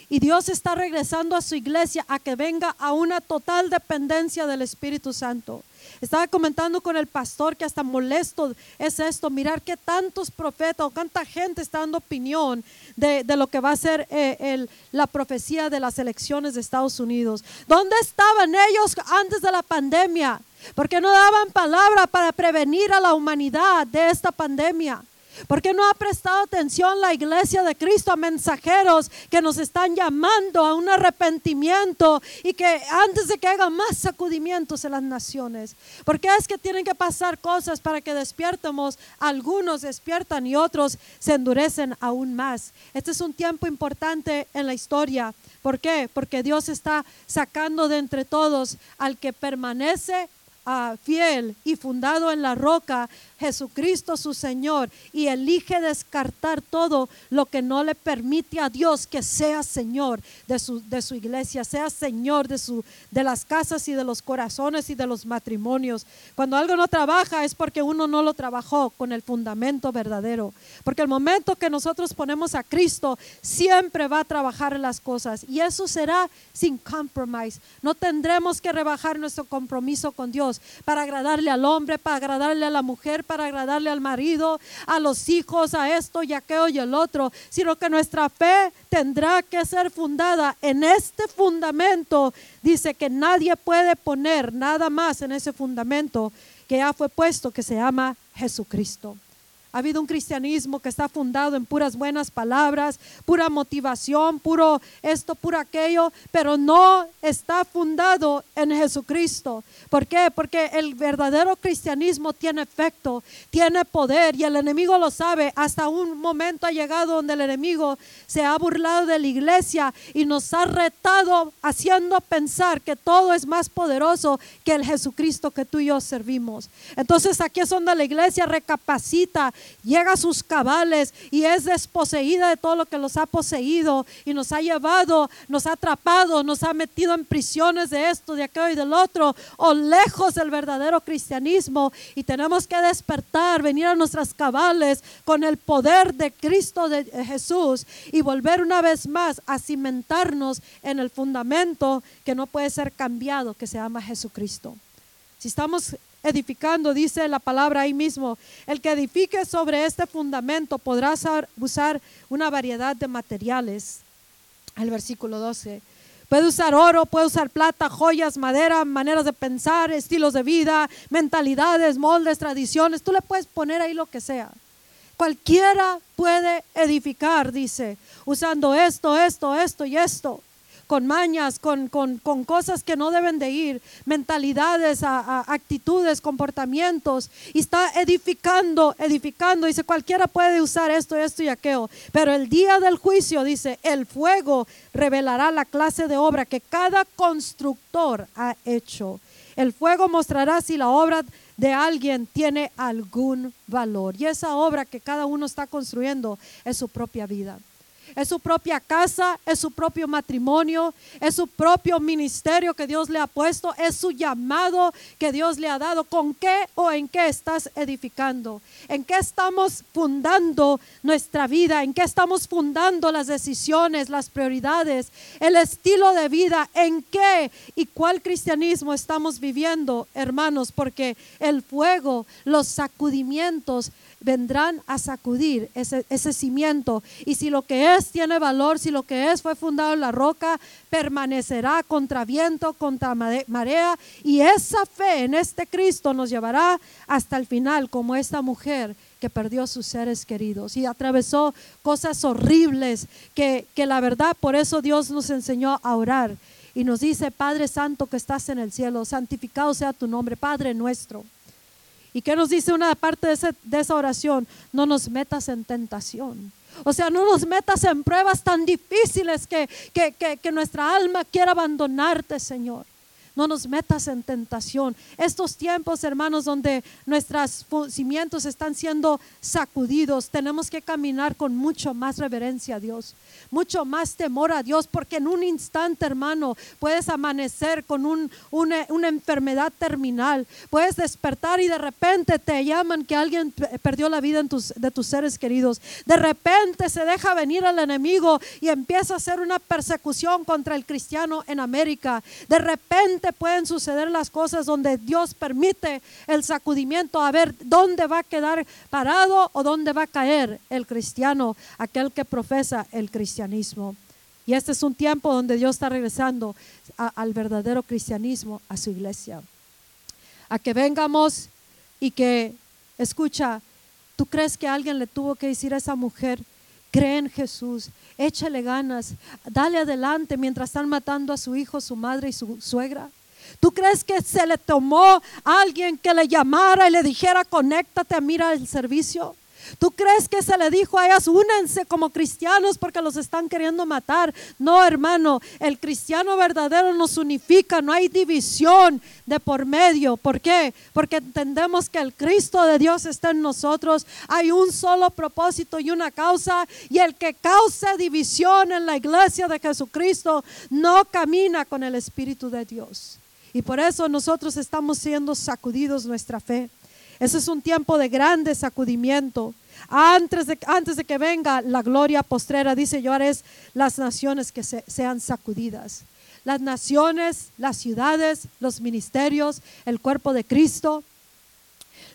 Y Dios está regresando a su iglesia a que venga a una total dependencia del Espíritu Santo. Estaba comentando con el pastor que hasta molesto es esto, mirar que tantos profetas o cuánta gente está dando opinión de, lo que va a ser eh, la profecía de las elecciones de Estados Unidos. ¿Dónde estaban ellos antes de la pandemia? Porque no daban palabra para prevenir a la humanidad de esta pandemia. ¿Por qué no ha prestado atención la iglesia de Cristo a mensajeros que nos están llamando a un arrepentimiento y que antes de que haga más sacudimientos en las naciones? ¿Por qué es que tienen que pasar cosas para que despiertemos? Algunos despiertan y otros se endurecen aún más. Este es un tiempo importante en la historia. ¿Por qué? Porque Dios está sacando de entre todos al que permanece ah, fiel y fundado en la roca Jesucristo su Señor y elige descartar todo lo que no le permite a Dios que sea Señor de su, de su iglesia, sea Señor de, su, de las casas y de los corazones y de los matrimonios. Cuando algo no trabaja es porque uno no lo trabajó con el fundamento verdadero. Porque el momento que nosotros ponemos a Cristo, siempre va a trabajar las cosas y eso será sin compromise. No tendremos que rebajar nuestro compromiso con Dios para agradarle al hombre, para agradarle a la mujer, para agradarle al marido, a los hijos, a esto y aquello y el otro, sino que nuestra fe tendrá que ser fundada en este fundamento. Dice que nadie puede poner nada más en ese fundamento que ya fue puesto, que se llama Jesucristo. Ha habido un cristianismo que está fundado en puras buenas palabras, pura motivación, puro esto, puro aquello, pero no está fundado en Jesucristo. ¿Por qué? Porque el verdadero cristianismo tiene efecto, tiene poder y el enemigo lo sabe. Hasta un momento ha llegado donde el enemigo se ha burlado de la iglesia y nos ha retado haciendo pensar que todo es más poderoso que el Jesucristo que tú y yo servimos. Entonces aquí es donde la iglesia recapacita llega a sus cabales y es desposeída de todo lo que los ha poseído y nos ha llevado, nos ha atrapado, nos ha metido en prisiones de esto, de aquello y del otro, o lejos del verdadero cristianismo. Y tenemos que despertar, venir a nuestras cabales con el poder de Cristo de Jesús y volver una vez más a cimentarnos en el fundamento que no puede ser cambiado, que se llama Jesucristo. Si estamos edificando, dice la palabra ahí mismo, el que edifique sobre este fundamento podrá usar una variedad de materiales. El versículo 12. Puede usar oro, puede usar plata, joyas, madera, maneras de pensar, estilos de vida, mentalidades, moldes, tradiciones. Tú le puedes poner ahí lo que sea. Cualquiera puede edificar, dice, usando esto, esto, esto y esto con mañas, con, cosas que no deben de ir, mentalidades, actitudes, comportamientos, y está edificando, edificando. Dice, cualquiera puede usar esto, esto y aquello, pero el día del juicio, dice, el fuego revelará la clase de obra que cada constructor ha hecho. El fuego mostrará si la obra de alguien tiene algún valor. Y esa obra que cada uno está construyendo es su propia vida es su propia casa, es su propio matrimonio, es su propio ministerio que Dios le ha puesto, es su llamado que Dios le ha dado. ¿Con qué o en qué estás edificando? ¿En qué estamos fundando nuestra vida? ¿En qué estamos fundando las decisiones, las prioridades, el estilo de vida? ¿En qué y cuál cristianismo estamos viviendo, hermanos? Porque el fuego, los sacudimientos, vendrán a sacudir ese, ese cimiento. Y si lo que es tiene valor, si lo que es fue fundado en la roca, permanecerá contra viento, contra marea. Y esa fe en este Cristo nos llevará hasta el final, como esta mujer que perdió sus seres queridos y atravesó cosas horribles que, que la verdad, por eso Dios nos enseñó a orar. Y nos dice, Padre Santo que estás en el cielo, santificado sea tu nombre, Padre nuestro. ¿Y qué nos dice una parte de, esa oración? No nos metas en tentación. O sea, no nos metas en pruebas tan difíciles que, que nuestra alma quiera abandonarte, Señor no nos metas en tentación. Estos tiempos, hermanos, donde nuestros cimientos están siendo sacudidos, tenemos que caminar con mucho más reverencia a Dios, mucho más temor a Dios, porque en un instante, hermano, puedes amanecer con una, enfermedad terminal, puedes despertar y de repente te llaman que alguien perdió la vida en de tus seres queridos. De repente se deja venir el enemigo y empieza a hacer una persecución contra el cristiano en América. De repente pueden suceder las cosas donde Dios permite el sacudimiento a ver dónde va a quedar parado o dónde va a caer el cristiano, aquel que profesa el cristianismo. Y este es un tiempo donde Dios está regresando al verdadero cristianismo, a su iglesia. A que vengamos y que, escucha, ¿tú crees que alguien le tuvo que decir a esa mujer, cree en Jesús, échale ganas, dale adelante mientras están matando a su hijo, su madre y su suegra? ¿Tú crees que se le tomó a alguien que le llamara y le dijera, conéctate mira el servicio? ¿Tú crees que se le dijo a ellas, únense como cristianos porque los están queriendo matar? No, hermano, el cristiano verdadero nos unifica, no hay división de por medio. ¿Por qué? Porque entendemos que el Cristo de Dios está en nosotros. Hay un solo propósito y una causa. Y el que cause división en la iglesia de Jesucristo no camina con el Espíritu de Dios. Y por eso nosotros estamos siendo sacudidos nuestra fe. Ese es un tiempo de grande sacudimiento. Antes de, antes de que venga la gloria postrera, dice yo, las naciones que sean sacudidas. Las naciones, las ciudades, los ministerios, el cuerpo de Cristo,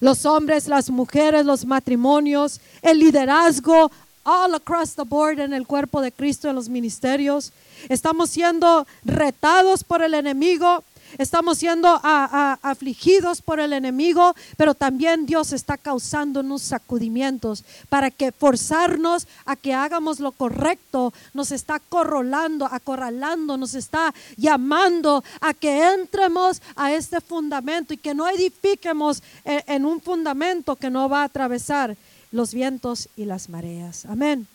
los hombres, las mujeres, los matrimonios, el liderazgo, all across the board en el cuerpo de Cristo, en los ministerios. Estamos siendo retados por el enemigo estamos siendo afligidos por el enemigo, pero también Dios está causando unos sacudimientos para que forzarnos a que hagamos lo correcto, nos está corrolando, acorralando, nos está llamando a que entremos a este fundamento y que no edifiquemos en, en un fundamento que no va a atravesar los vientos y las mareas. Amén.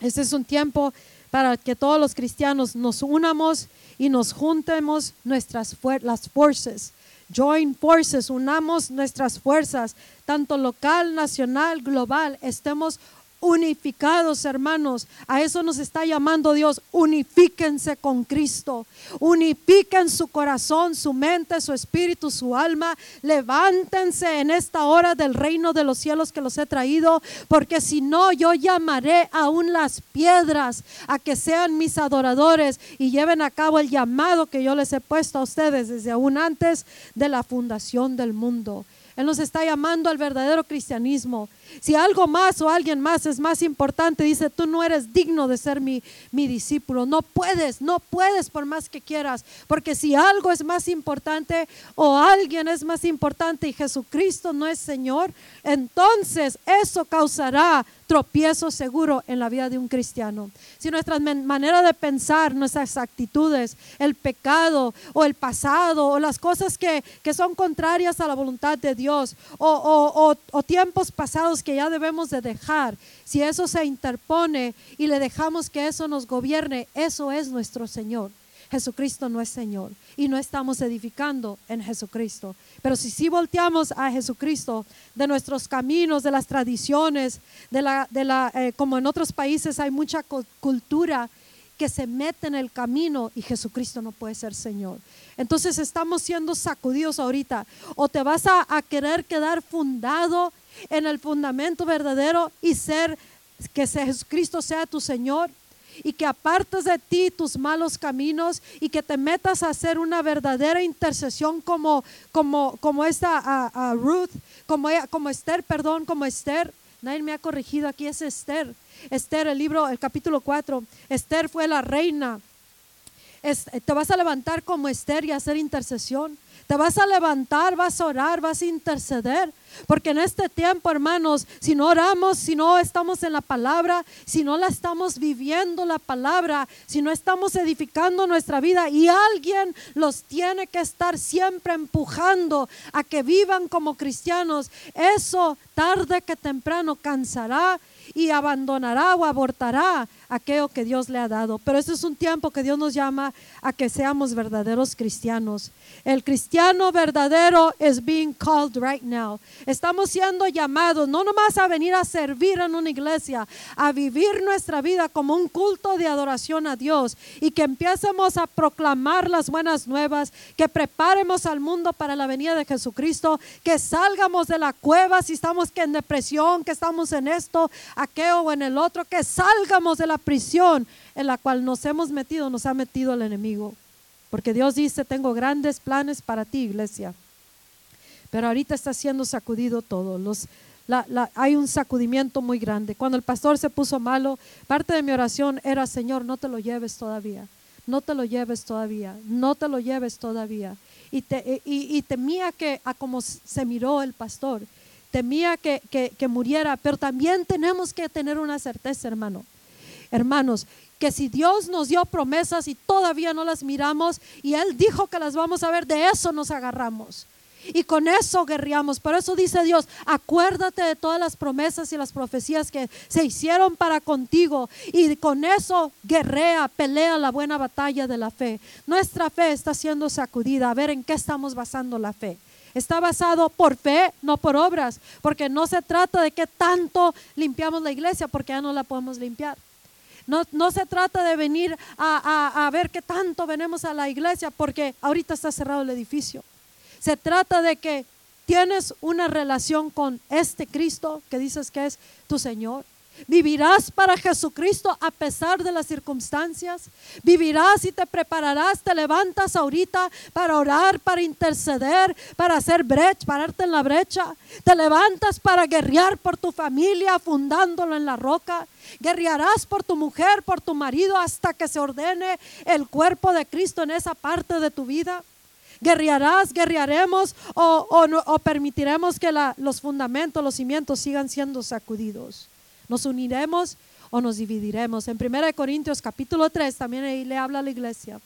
Este es un tiempo para que todos los cristianos nos unamos y nos juntemos nuestras las fuerzas, join forces, unamos nuestras fuerzas, tanto local, nacional, global, estemos unificados, hermanos. A eso nos está llamando Dios. Unifíquense con Cristo. Unifiquen su corazón, su mente, su espíritu, su alma. Levántense en esta hora del reino de los cielos que los he traído, porque si no, yo llamaré aún las piedras a que sean mis adoradores y lleven a cabo el llamado que yo les he puesto a ustedes desde aún antes de la fundación del mundo. Él nos está llamando al verdadero cristianismo. Si algo más o alguien más es más importante, dice, tú no eres digno de ser mi, mi discípulo. No puedes, no puedes por más que quieras. Porque si algo es más importante o alguien es más importante y Jesucristo no es Señor, entonces eso causará tropiezo seguro en la vida de un cristiano. Si nuestra manera de pensar, nuestras actitudes, el pecado o el pasado o las cosas que, son contrarias a la voluntad de Dios o, o tiempos pasados que ya debemos de dejar, si eso se interpone y le dejamos que eso nos gobierne, eso es nuestro Señor. Jesucristo no es Señor y no estamos edificando en Jesucristo. Pero si sí volteamos a Jesucristo de nuestros caminos, de las tradiciones, de la, de la, eh, como en otros países hay mucha cultura que se mete en el camino y Jesucristo no puede ser Señor. Entonces estamos siendo sacudidos ahorita. O te vas a, a querer quedar fundado en el fundamento verdadero y ser que Jesucristo sea tu Señor y que apartes de ti tus malos caminos y que te metas a hacer una verdadera intercesión como, como, como esta Ruth, como, como Esther, perdón, como Esther. Nadie me ha corregido, aquí es Esther. Esther, el libro, el capítulo 4. Esther fue la reina. te vas a levantar como Esther y hacer intercesión. Te vas a levantar, vas a orar, vas a interceder. Porque en este tiempo, hermanos, si no oramos, si no estamos en la palabra, si no la estamos viviendo la palabra, si no estamos edificando nuestra vida y alguien los tiene que estar siempre empujando a que vivan como cristianos, eso tarde que temprano cansará y abandonará o abortará aquello que Dios le ha dado. Pero este es un tiempo que Dios nos llama a que seamos verdaderos cristianos. El cristiano verdadero is being called right now. Estamos siendo llamados no nomás a venir a servir en una iglesia, a vivir nuestra vida como un culto de adoración a Dios y que empecemos a proclamar las buenas nuevas, que preparemos al mundo para la venida de Jesucristo, que salgamos de la cueva si estamos que en depresión, que estamos en esto, aquello o en el otro, que salgamos de la prisión en la cual nos hemos metido, nos ha metido el enemigo. Porque Dios dice, tengo grandes planes para ti, iglesia. Pero ahorita está siendo sacudido todo. Los, hay un sacudimiento muy grande. Cuando el pastor se puso malo, parte de mi oración era, Señor, no te lo lleves todavía. No te lo lleves todavía. No te lo lleves todavía. Y, te, y, temía que, a como se miró el pastor, temía que, que muriera. Pero también tenemos que tener una certeza, hermano hermanos, que si Dios nos dio promesas y todavía no las miramos y Él dijo que las vamos a ver, de eso nos agarramos. Y con eso guerreamos. Por eso dice Dios, acuérdate de todas las promesas y las profecías que se hicieron para contigo. Y con eso guerrea, pelea la buena batalla de la fe. Nuestra fe está siendo sacudida. A ver en qué estamos basando la fe. Está basado por fe, no por obras. Porque no se trata de que tanto limpiamos la iglesia, porque ya no la podemos limpiar. No, se trata de venir a, ver qué tanto venimos a la iglesia porque ahorita está cerrado el edificio. Se trata de que tienes una relación con este Cristo que dices que es tu Señor. Vivirás para Jesucristo a pesar de las circunstancias. Vivirás y te prepararás, te levantas ahorita para orar, para interceder, para hacer brecha, pararte en la brecha. Te levantas para guerrear por tu familia, fundándolo en la roca. Guerrearás por tu mujer, por tu marido, hasta que se ordene el cuerpo de Cristo en esa parte de tu vida. Guerrearás, guerrearemos o, permitiremos que los fundamentos, los cimientos sigan siendo sacudidos. Nos uniremos o nos dividiremos. En 1 Corintios capítulo 3 también ahí le habla a la iglesia.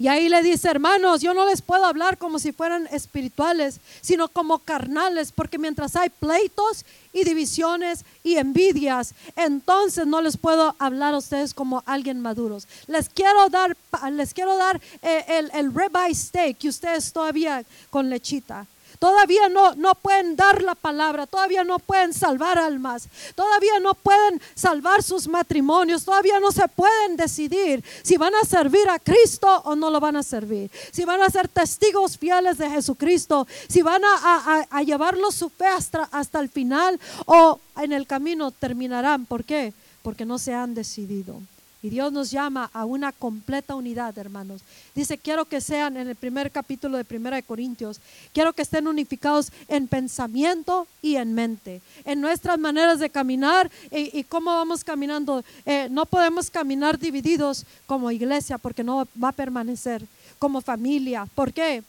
Y ahí le dice, hermanos, yo no les puedo hablar como si fueran espirituales, sino como carnales, porque mientras hay pleitos y divisiones y envidias, entonces no les puedo hablar a ustedes como alguien maduros. Les quiero dar, les quiero dar eh, el, el ribeye steak y ustedes todavía con lechita. Todavía no, no pueden dar la palabra, todavía no pueden salvar almas, todavía no pueden salvar sus matrimonios, todavía no se pueden decidir si van a servir a Cristo o no lo van a servir, si van a ser testigos fieles de Jesucristo, si van a, a, llevarlo su fe hasta, hasta el final o en el camino terminarán. ¿Por qué? Porque no se han decidido. Y Dios nos llama a una completa unidad, hermanos. Dice, quiero que sean en el primer capítulo de Primera de Corintios, quiero que estén unificados en pensamiento y en mente, en nuestras maneras de caminar y, cómo vamos caminando. Eh, no podemos caminar divididos como iglesia porque no va a permanecer como familia. ¿Por qué?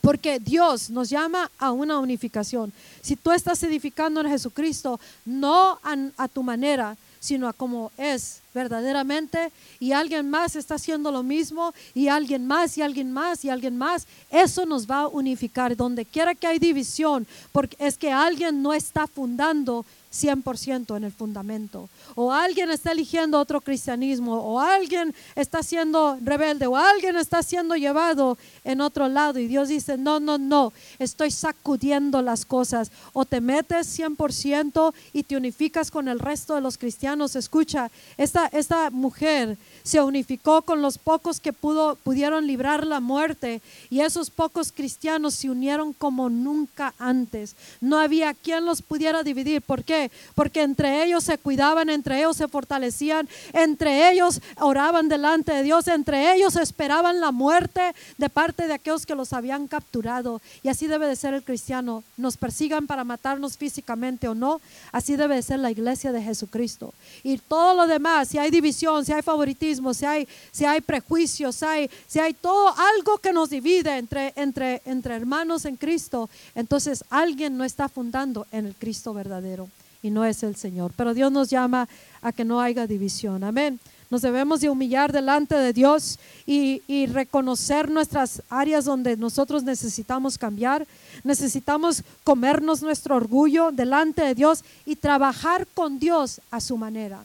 Porque Dios nos llama a una unificación. Si tú estás edificando en Jesucristo, no a tu manera, sino a como es verdaderamente y alguien más está haciendo lo mismo y alguien más y alguien más y alguien más, eso nos va a unificar. Donde quiera que hay división, porque es que alguien no está fundando 100% en el fundamento. O alguien está eligiendo otro cristianismo, o alguien está siendo rebelde, o alguien está siendo llevado en otro lado. Y Dios dice, no, no, no, estoy sacudiendo las cosas. O te metes 100% y te unificas con el resto de los cristianos. Escucha, esta, esta mujer se unificó con los pocos que pudo, pudieron librar la muerte y esos pocos cristianos se unieron como nunca antes. No había quien los pudiera dividir. ¿Por qué? Porque entre ellos se cuidaban, entre ellos se fortalecían, entre ellos oraban delante de Dios, entre ellos esperaban la muerte de parte de aquellos que los habían capturado. Y así debe de ser el cristiano. Nos persigan para matarnos físicamente o no, así debe de ser la iglesia de Jesucristo. Y todo lo demás, si hay división, si hay favoritismo, si hay, si hay prejuicios, si hay, si hay todo algo que nos divide entre, entre, entre hermanos en Cristo, entonces alguien no está fundando en el Cristo verdadero y no es el Señor. Pero Dios nos llama a que no haya división. Amén. Nos debemos de humillar delante de Dios y, y, reconocer nuestras áreas donde nosotros necesitamos cambiar. Necesitamos comernos nuestro orgullo delante de Dios y trabajar con Dios a su manera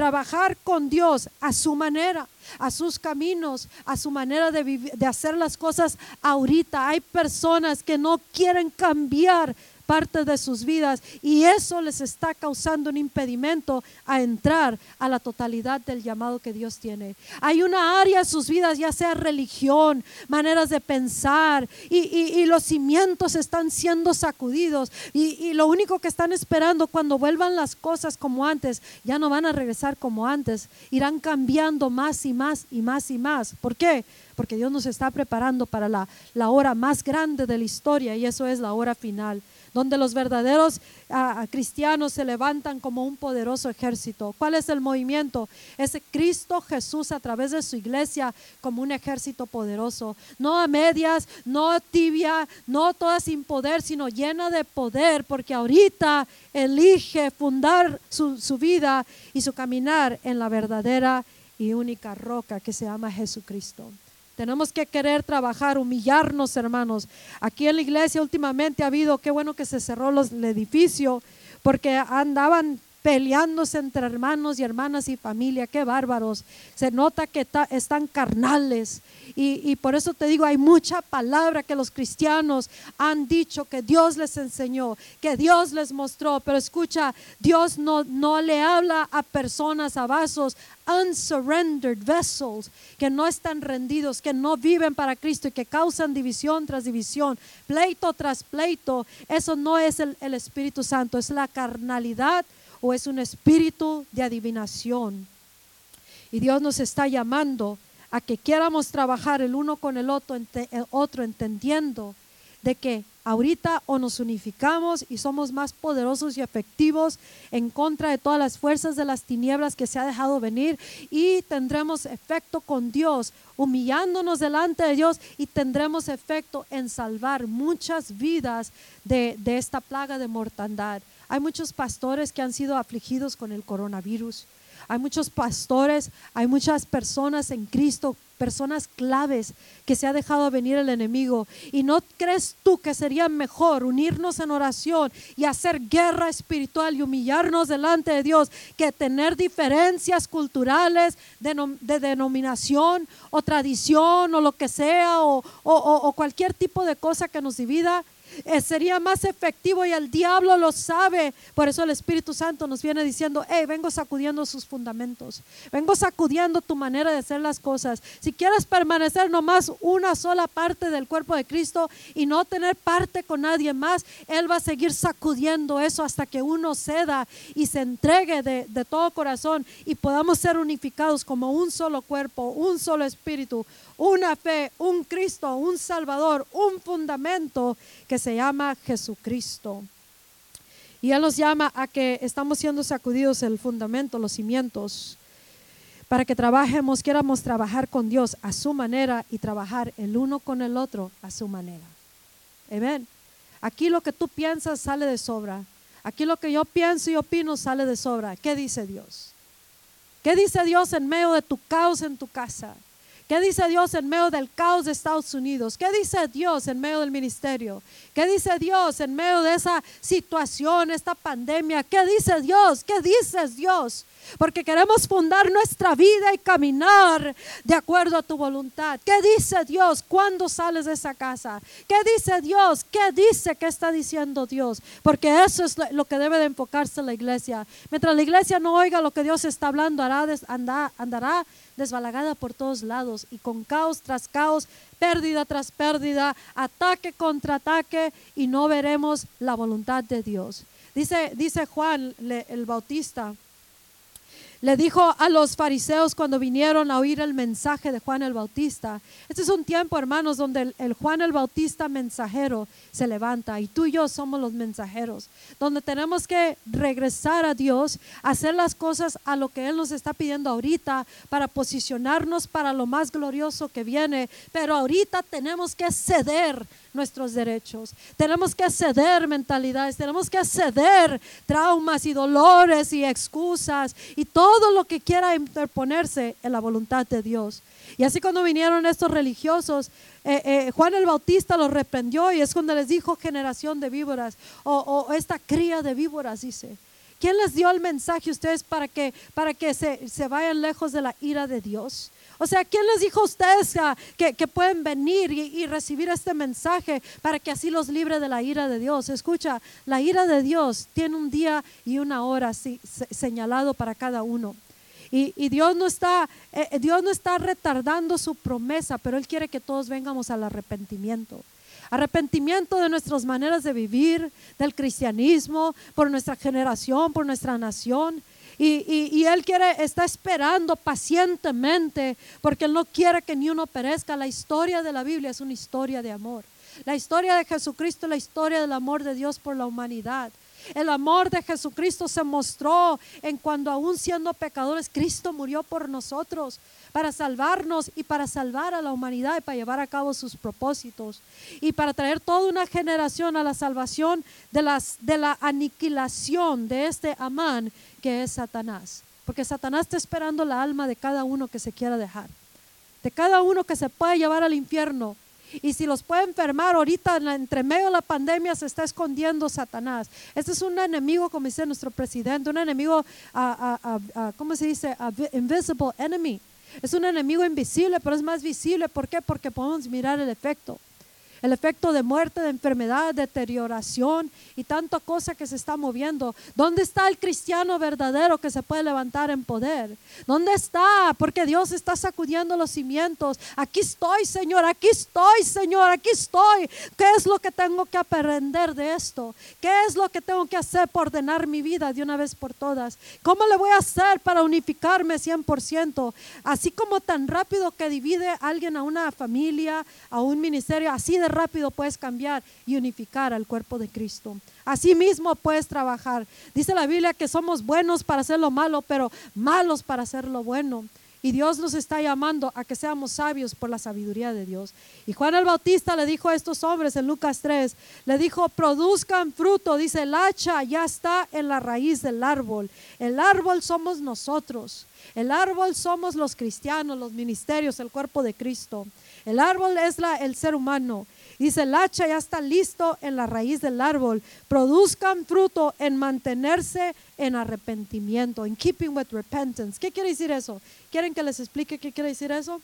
trabajar con Dios a su manera, a sus caminos, a su manera de, de hacer las cosas ahorita. Hay personas que no quieren cambiar parte de sus vidas y eso les está causando un impedimento a entrar a la totalidad del llamado que Dios tiene. Hay una área en sus vidas, ya sea religión, maneras de pensar y, los cimientos están siendo sacudidos y, lo único que están esperando cuando vuelvan las cosas como antes, ya no van a regresar como antes, irán cambiando más y más y más y más. ¿Por qué? Porque Dios nos está preparando para la hora más grande de la historia y eso es la hora final donde los verdaderos ah, cristianos se levantan como un poderoso ejército. ¿Cuál es el movimiento? Es Cristo Jesús a través de su iglesia como un ejército poderoso. No a medias, no tibia, no toda sin poder, sino llena de poder, porque ahorita elige fundar su vida y su caminar en la verdadera y única roca que se llama Jesucristo. Tenemos que querer trabajar, humillarnos, hermanos. Aquí en la iglesia últimamente ha habido, qué bueno que se cerró el edificio, porque andaban peleándose entre hermanos y hermanas y familia, qué bárbaros. Se nota que están carnales. Y, por eso te digo, hay mucha palabra que los cristianos han dicho, que Dios les enseñó, que Dios les mostró. Pero escucha, Dios no, le habla a personas, a vasos, unsurrendered vessels, que no están rendidos, que no viven para Cristo y que causan división tras división, pleito tras pleito. Eso no es el Espíritu Santo, es la carnalidad o es un espíritu de adivinación. Y Dios nos está llamando a que quieramos trabajar el uno con el otro, el otro entendiendo de que ahorita o nos unificamos y somos más poderosos y efectivos en contra de todas las fuerzas de las tinieblas que se ha dejado venir y tendremos efecto con Dios, humillándonos delante de Dios y tendremos efecto en salvar muchas vidas de, de esta plaga de mortandad. Hay muchos pastores que han sido afligidos con el coronavirus. Hay muchos pastores, hay muchas personas en Cristo, personas claves que se ha dejado venir el enemigo. ¿Y no crees tú que sería mejor unirnos en oración y hacer guerra espiritual y humillarnos delante de Dios que tener diferencias culturales de, denominación o tradición o lo que sea o cualquier tipo de cosa que nos divida? Eh, sería más efectivo y el diablo lo sabe. Por eso el Espíritu Santo nos viene diciendo, hey, vengo sacudiendo sus fundamentos, vengo sacudiendo tu manera de hacer las cosas. Si quieres permanecer nomás una sola parte del cuerpo de Cristo y no tener parte con nadie más, Él va a seguir sacudiendo eso hasta que uno ceda y se entregue de, de todo corazón y podamos ser unificados como un solo cuerpo, un solo espíritu, una fe, un Cristo, un Salvador, un fundamento que se llama Jesucristo. Y Él nos llama a que estamos siendo sacudidos el fundamento, los cimientos, para que trabajemos, queramos trabajar con Dios a su manera y trabajar el uno con el otro a su manera. Amén. Aquí lo que tú piensas sale de sobra. Aquí lo que yo pienso y opino sale de sobra. ¿Qué dice Dios? ¿Qué dice Dios en medio de tu caos en tu casa? ¿Qué dice Dios en medio del caos de Estados Unidos? ¿Qué dice Dios en medio del ministerio? ¿Qué dice Dios en medio de esa situación, esta pandemia? ¿Qué dice Dios? ¿Qué dices Dios? Porque queremos fundar nuestra vida y caminar de acuerdo a tu voluntad. ¿Qué dice Dios cuando sales de esa casa? ¿Qué dice Dios? ¿Qué dice? ¿Qué está diciendo Dios? Porque eso es lo que debe de enfocarse la iglesia. Mientras la iglesia no oiga lo que Dios está hablando, andará desbalagada por todos lados y con caos tras caos, pérdida tras pérdida, ataque contra ataque y no veremos la voluntad de Dios. Dice, dice Juan el Bautista, le dijo a los fariseos cuando vinieron a oír el mensaje de Juan el Bautista. Este es un tiempo, hermanos, donde el, Juan el Bautista mensajero se levanta y tú y yo somos los mensajeros, donde tenemos que regresar a Dios, hacer las cosas a lo que Él nos está pidiendo ahorita para posicionarnos para lo más glorioso que viene. Pero ahorita tenemos que ceder nuestros derechos. Tenemos que ceder mentalidades, tenemos que ceder traumas y dolores y excusas y todo lo que quiera interponerse en la voluntad de Dios. Y así cuando vinieron estos religiosos, eh, eh, Juan el Bautista los reprendió y es cuando les dijo generación de víboras o, esta cría de víboras, dice. ¿Quién les dio el mensaje a ustedes para que, para que se, se vayan lejos de la ira de Dios? O sea, ¿quién les dijo a ustedes ah, que, pueden venir y, recibir este mensaje para que así los libre de la ira de Dios? Escucha, la ira de Dios tiene un día y una hora señalado para cada uno. Y, Dios, no está, eh, eh, Dios no está retardando su promesa, pero Él quiere que todos vengamos al arrepentimiento arrepentimiento de nuestras maneras de vivir, del cristianismo, por nuestra generación, por nuestra nación. Y, Él quiere, está esperando pacientemente porque Él no quiere que ni uno perezca. La historia de la Biblia es una historia de amor. La historia de Jesucristo es la historia del amor de Dios por la humanidad. El amor de Jesucristo se mostró en cuando aún siendo pecadores, Cristo murió por nosotros para salvarnos y para salvar a la humanidad y para llevar a cabo sus propósitos y para traer toda una generación a la salvación de, las, de la aniquilación de este Amán que es Satanás. Porque Satanás está esperando la alma de cada uno que se quiera dejar. De cada uno que se puede llevar al infierno. Y si los puede enfermar ahorita, entre medio de la pandemia, se está escondiendo Satanás. Este es un enemigo, como dice nuestro presidente, un enemigo, ¿cómo se dice? invisible enemy. Es un enemigo invisible, pero es más visible. ¿Por qué? Porque podemos mirar el efecto el efecto de muerte, de enfermedad, deterioración y tanta cosa que se está moviendo. ¿Dónde está el cristiano verdadero que se puede levantar en poder? ¿Dónde está? Porque Dios está sacudiendo los cimientos. Aquí estoy, Señor, aquí estoy, Señor, aquí estoy. ¿Qué es lo que tengo que aprender de esto? ¿Qué es lo que tengo que hacer para ordenar mi vida de una vez por todas? ¿Cómo le voy a hacer para unificarme 100%? Así como tan rápido que divide alguien a una familia, a un ministerio, así de rápido puedes cambiar y unificar al cuerpo de Cristo. Así mismo puedes trabajar. Dice la Biblia que somos buenos para hacer lo malo, pero malos para hacer lo bueno. Y Dios nos está llamando a que seamos sabios por la sabiduría de Dios. Y Juan el Bautista le dijo a estos hombres en Lucas 3, le dijo, produzcan fruto. Dice, el hacha ya está en la raíz del árbol. El árbol somos nosotros. El árbol somos los cristianos, los ministerios, el cuerpo de Cristo. El árbol es la, el ser humano. Dice, el hacha ya está listo en la raíz del árbol. Produzcan fruto en mantenerse en arrepentimiento, en keeping with repentance. ¿Qué quiere decir eso? ¿Quieren que les explique qué quiere decir eso?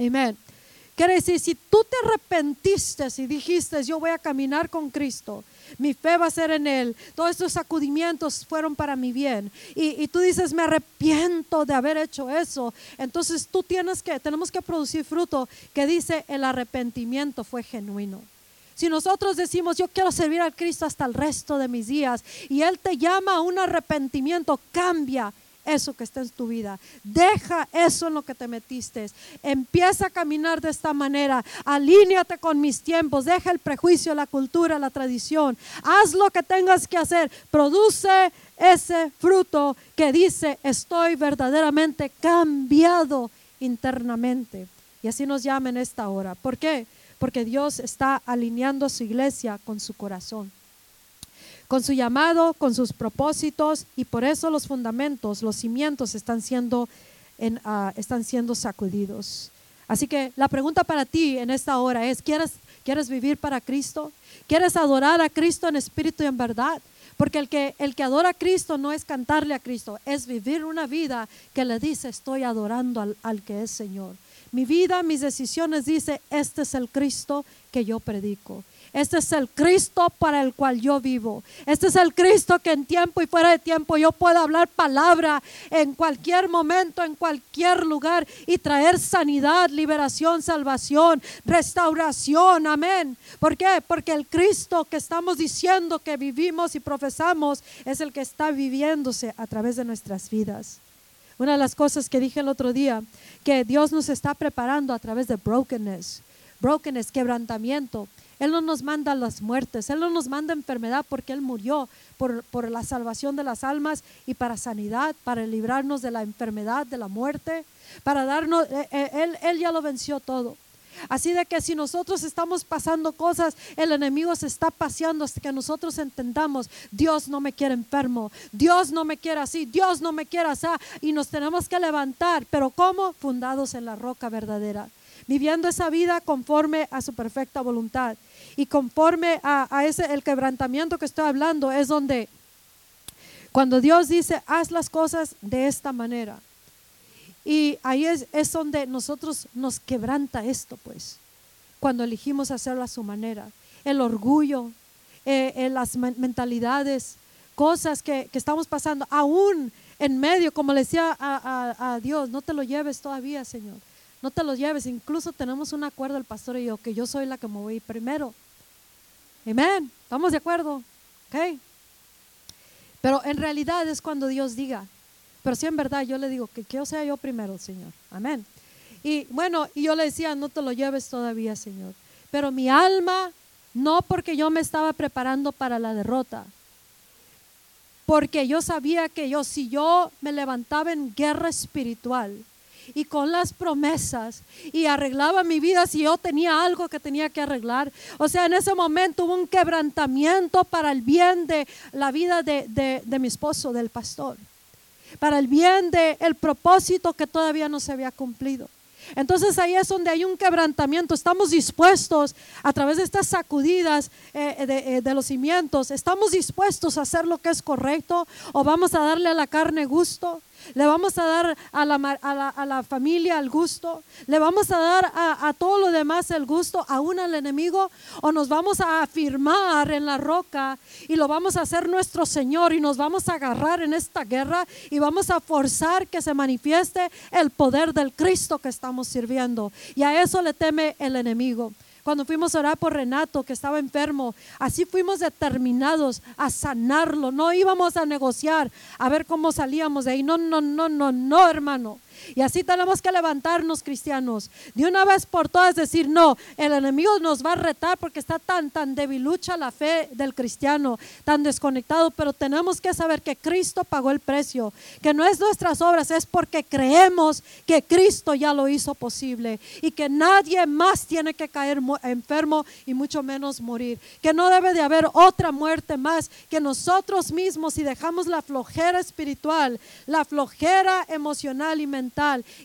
Amén. Quiere decir, si tú te arrepentiste y dijiste, yo voy a caminar con Cristo, mi fe va a ser en Él. Todos estos sacudimientos fueron para mi bien. Y, tú dices, me arrepiento de haber hecho eso. Entonces tú tienes que, tenemos que producir fruto que dice, el arrepentimiento fue genuino. Si nosotros decimos, yo quiero servir al Cristo hasta el resto de mis días, y Él te llama a un arrepentimiento, cambia eso que está en tu vida. Deja eso en lo que te metiste. Empieza a caminar de esta manera. Alíñate con mis tiempos. Deja el prejuicio, la cultura, la tradición. Haz lo que tengas que hacer. Produce ese fruto que dice, estoy verdaderamente cambiado internamente. Y así nos llama en esta hora. ¿Por qué? Porque Dios está alineando a su iglesia con su corazón con su llamado, con sus propósitos y por eso los fundamentos, los cimientos están siendo, ah, están siendo sacudidos. Así que la pregunta para ti en esta hora es, ¿quieres, ¿quieres vivir para Cristo? ¿Quieres adorar a Cristo en espíritu y en verdad? Porque el que, el que adora a Cristo no es cantarle a Cristo, es vivir una vida que le dice, estoy adorando al, al que es Señor. Mi vida, mis decisiones dice, este es el Cristo que yo predico. Este es el Cristo para el cual yo vivo. Este es el Cristo que en tiempo y fuera de tiempo yo puedo hablar palabra en cualquier momento, en cualquier lugar y traer sanidad, liberación, salvación, restauración. Amén. ¿Por qué? Porque el Cristo que estamos diciendo que vivimos y profesamos es el que está viviéndose a través de nuestras vidas. Una de las cosas que dije el otro día, que Dios nos está preparando a través de brokenness, brokenness, quebrantamiento. Él no nos manda las muertes, Él no nos manda enfermedad porque Él murió por, por, la salvación de las almas y para sanidad, para librarnos de la enfermedad, de la muerte, para darnos, eh, eh, él, él ya lo venció todo. Así de que si nosotros estamos pasando cosas, el enemigo se está paseando hasta que nosotros entendamos, Dios no me quiere enfermo, Dios no me quiere así, Dios no me quiere así, y nos tenemos que levantar, pero ¿cómo? Fundados en la roca verdadera viviendo esa vida conforme a su perfecta voluntad. Y conforme a, ese, el quebrantamiento que estoy hablando, es donde cuando Dios dice, haz las cosas de esta manera. Y ahí es, es donde nosotros nos quebranta esto, pues, cuando elegimos hacerlo a su manera. El orgullo, eh, eh, las mentalidades, cosas que, estamos pasando, aún en medio, como le decía a, a Dios, no te lo lleves todavía, Señor no te los lleves. Incluso tenemos un acuerdo el pastor y yo que yo soy la que me voy primero. Amén. ¿Estamos de acuerdo? Ok. Pero en realidad es cuando Dios diga. Pero sí, en verdad, yo le digo que yo sea yo primero, Señor. Amén. Y bueno, y yo le decía, no te lo lleves todavía, Señor. Pero mi alma, no porque yo me estaba preparando para la derrota, porque yo sabía que yo, si yo me levantaba en guerra espiritual, y con las promesas y arreglaba mi vida si yo tenía algo que tenía que arreglar. O sea, en ese momento hubo un quebrantamiento para el bien de la vida de, mi esposo, del pastor, para el bien del el propósito que todavía no se había cumplido. Entonces ahí es donde hay un quebrantamiento. Estamos dispuestos a través de estas sacudidas eh, de, eh, de, los cimientos, estamos dispuestos a hacer lo que es correcto o vamos a darle a la carne gusto. Le vamos a dar a la, a la, familia el gusto. Le vamos a dar a, a, todo lo demás el gusto, aún al enemigo. O nos vamos a afirmar en la roca y lo vamos a hacer nuestro Señor y nos vamos a agarrar en esta guerra y vamos a forzar que se manifieste el poder del Cristo que estamos sirviendo. Y a eso le teme el enemigo cuando fuimos a orar por Renato, que estaba enfermo, así fuimos determinados a sanarlo. No íbamos a negociar a ver cómo salíamos de ahí. No, no, no, no, no, hermano. Y así tenemos que levantarnos, cristianos, de una vez por todas decir, no, el enemigo nos va a retar porque está tan, tan debilucha la fe del cristiano, tan desconectado, pero tenemos que saber que Cristo pagó el precio, que no es nuestras obras, es porque creemos que Cristo ya lo hizo posible y que nadie más tiene que caer enfermo y mucho menos morir, que no debe de haber otra muerte más, que nosotros mismos si dejamos la flojera espiritual, la flojera emocional y mental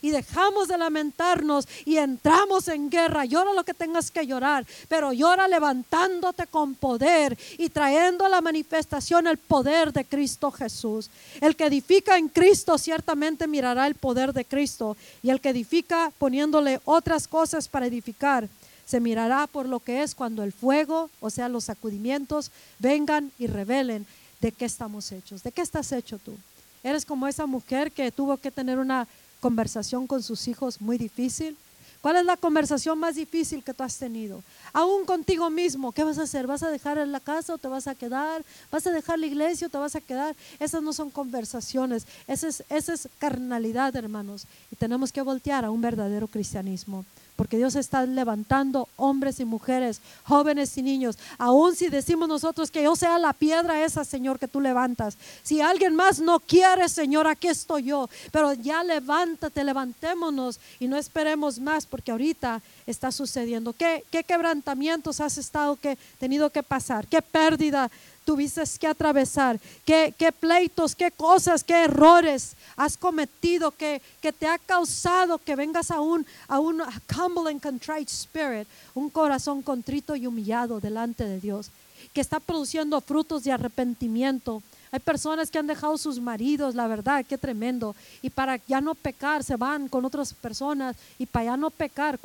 y dejamos de lamentarnos y entramos en guerra, llora lo que tengas que llorar, pero llora levantándote con poder y trayendo a la manifestación el poder de Cristo Jesús. El que edifica en Cristo ciertamente mirará el poder de Cristo y el que edifica poniéndole otras cosas para edificar se mirará por lo que es cuando el fuego, o sea, los sacudimientos, vengan y revelen de qué estamos hechos, de qué estás hecho tú. Eres como esa mujer que tuvo que tener una conversación con sus hijos muy difícil. ¿Cuál es la conversación más difícil que tú has tenido? Aún contigo mismo, ¿qué vas a hacer? ¿Vas a dejar la casa o te vas a quedar? ¿Vas a dejar la iglesia o te vas a quedar? Esas no son conversaciones, esa es, esa es carnalidad, hermanos. Y tenemos que voltear a un verdadero cristianismo porque Dios está levantando hombres y mujeres, jóvenes y niños. Aún si decimos nosotros que yo sea la piedra esa, Señor, que tú levantas. Si alguien más no quiere, Señor, aquí estoy yo. Pero ya levántate, levantémonos y no esperemos más, porque ahorita está sucediendo. ¿Qué, qué quebrantamientos has estado que tenido que pasar? ¿Qué pérdida tuviste que atravesar? ¿Qué, pleitos, qué cosas, qué errores? has cometido que, que te ha causado que vengas a un, a un humble and contrite spirit, un corazón contrito y humillado delante de Dios, que está produciendo frutos de arrepentimiento. Hay personas que han dejado sus maridos, la verdad, qué tremendo. Y para ya no pecar, se van con otras personas. Y para ya no pecar,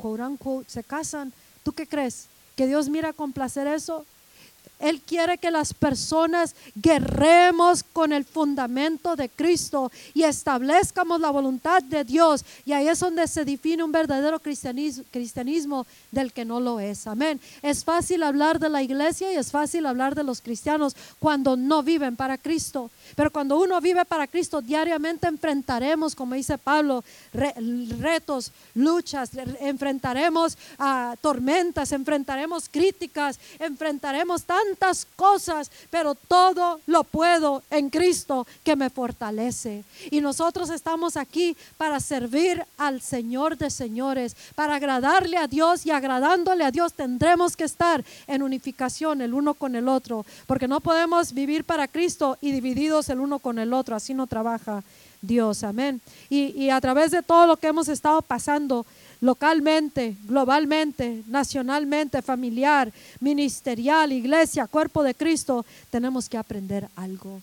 se casan. ¿Tú qué crees? ¿Que Dios mira con placer eso? Él quiere que las personas guerremos con el fundamento de Cristo y establezcamos la voluntad de Dios. Y ahí es donde se define un verdadero cristianismo, del que no lo es. Amén. Es fácil hablar de la iglesia y es fácil hablar de los cristianos cuando no viven para Cristo. Pero cuando uno vive para Cristo, diariamente enfrentaremos, como dice Pablo, retos, luchas, enfrentaremos a tormentas, enfrentaremos críticas, enfrentaremos tantas cosas, pero todo lo puedo en Cristo que me fortalece. Y nosotros estamos aquí para servir al Señor de señores, para agradarle a Dios y agradándole a Dios tendremos que estar en unificación el uno con el otro, porque no podemos vivir para Cristo y divididos el uno con el otro, así no trabaja Dios, amén. Y, y a través de todo lo que hemos estado pasando, localmente, globalmente, nacionalmente, familiar, ministerial, iglesia, cuerpo de Cristo, tenemos que aprender algo.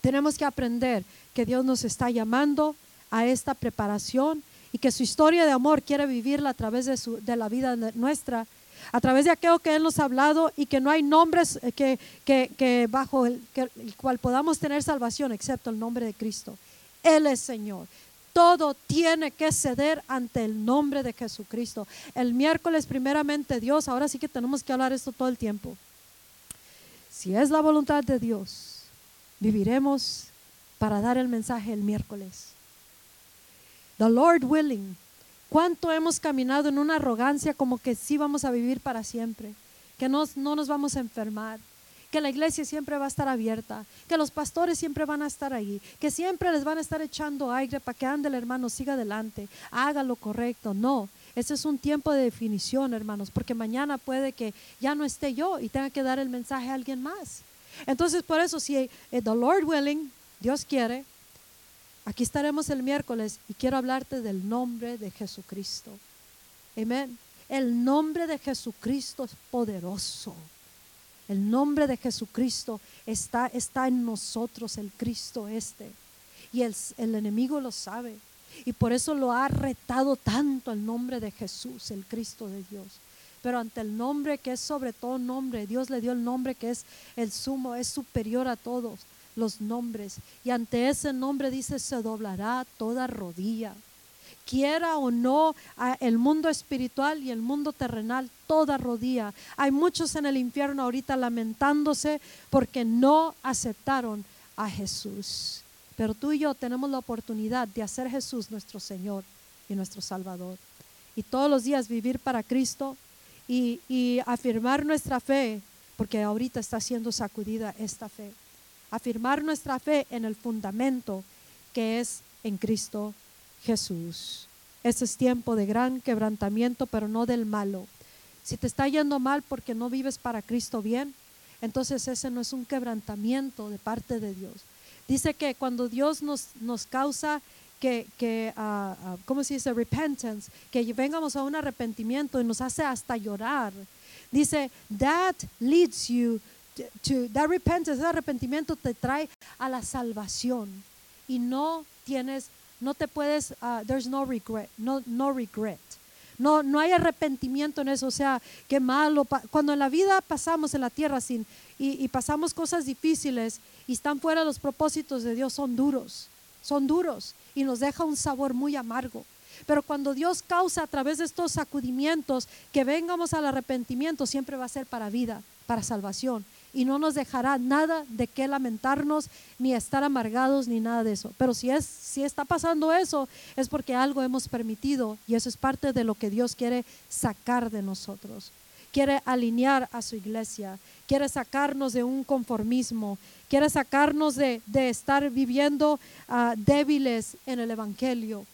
Tenemos que aprender que Dios nos está llamando a esta preparación y que su historia de amor quiere vivirla a través de, su, de la vida nuestra, a través de aquello que Él nos ha hablado y que no hay nombres eh, que, que, que bajo el, el cual podamos tener salvación excepto el nombre de Cristo. Él es Señor. Todo tiene que ceder ante el nombre de Jesucristo. El miércoles, primeramente Dios, ahora sí que tenemos que hablar esto todo el tiempo. Si es la voluntad de Dios, viviremos para dar el mensaje el miércoles. The Lord willing. ¿Cuánto hemos caminado en una arrogancia como que sí vamos a vivir para siempre? Que no, no nos vamos a enfermar, que la iglesia siempre va a estar abierta, que los pastores siempre van a estar ahí, que siempre les van a estar echando aire para que ande el hermano, siga adelante, haga lo correcto. No, ese es un tiempo de definición, hermanos, porque mañana puede que ya no esté yo y tenga que dar el mensaje a alguien más. Entonces, por eso, si eh, the Lord willing, Dios quiere, aquí estaremos el miércoles y quiero hablarte del nombre de Jesucristo. Amén. El nombre de Jesucristo es poderoso. El nombre de Jesucristo está, está en nosotros, el Cristo este. Y el, el enemigo lo sabe. Y por eso lo ha retado tanto el nombre de Jesús, el Cristo de Dios. Pero ante el nombre que es sobre todo nombre, Dios le dio el nombre que es el sumo, es superior a todos los nombres. Y ante ese nombre dice, se doblará toda rodilla quiera o no el mundo espiritual y el mundo terrenal, toda rodilla. Hay muchos en el infierno ahorita lamentándose porque no aceptaron a Jesús. Pero tú y yo tenemos la oportunidad de hacer Jesús nuestro Señor y nuestro Salvador. Y todos los días vivir para Cristo y, y afirmar nuestra fe, porque ahorita está siendo sacudida esta fe. Afirmar nuestra fe en el fundamento que es en Cristo Jesús. Este es tiempo de gran quebrantamiento, pero no del malo. Si te está yendo mal porque no vives para Cristo bien, entonces ese no es un quebrantamiento de parte de Dios. Dice que cuando Dios nos, nos causa que, que ah, ah, ¿cómo se dice? Repentance, que vengamos a un arrepentimiento y nos hace hasta llorar. Dice, that leads you to, that repentance, ese arrepentimiento te trae a la salvación y no tienes, no te puedes, uh, there's no regret, no, no regret. No, no hay arrepentimiento en eso, o sea, qué malo. Cuando en la vida pasamos en la tierra sin, y, y pasamos cosas difíciles y están fuera los propósitos de Dios, son duros, son duros y nos deja un sabor muy amargo. Pero cuando Dios causa a través de estos sacudimientos que vengamos al arrepentimiento, siempre va a ser para vida, para salvación y no nos dejará nada de qué lamentarnos, ni estar amargados, ni nada de eso. Pero si, es, si está pasando eso, es porque algo hemos permitido y eso es parte de lo que Dios quiere sacar de nosotros. Quiere alinear a su iglesia, quiere sacarnos de un conformismo, quiere sacarnos de, estar viviendo ah, débiles en el Evangelio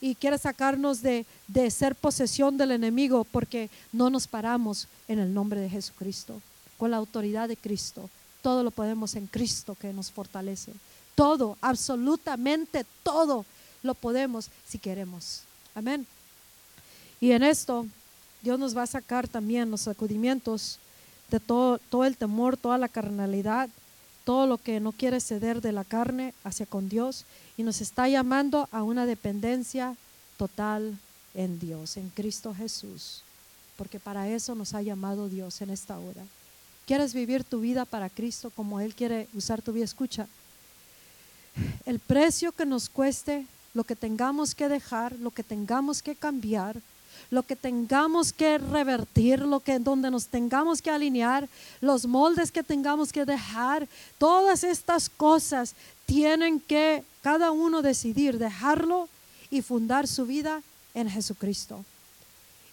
y quiere sacarnos de, de ser posesión del enemigo porque no nos paramos en el nombre de Jesucristo con la autoridad de Cristo. Todo lo podemos en Cristo que nos fortalece. Todo, absolutamente todo lo podemos si queremos. Amén. Y en esto Dios nos va a sacar también los sacudimientos de todo, todo el temor, toda la carnalidad, todo lo que no quiere ceder de la carne hacia con Dios y nos está llamando a una dependencia total en Dios, en Cristo Jesús, porque para eso nos ha llamado Dios en esta hora. ¿Quieres vivir tu vida para Cristo como Él quiere usar tu vida? Escucha, el precio que nos cueste, lo que tengamos que dejar, lo que tengamos que cambiar, lo que tengamos que revertir, lo que donde nos tengamos que alinear, los moldes que tengamos que dejar, todas estas cosas tienen que cada uno decidir dejarlo y fundar su vida en Jesucristo.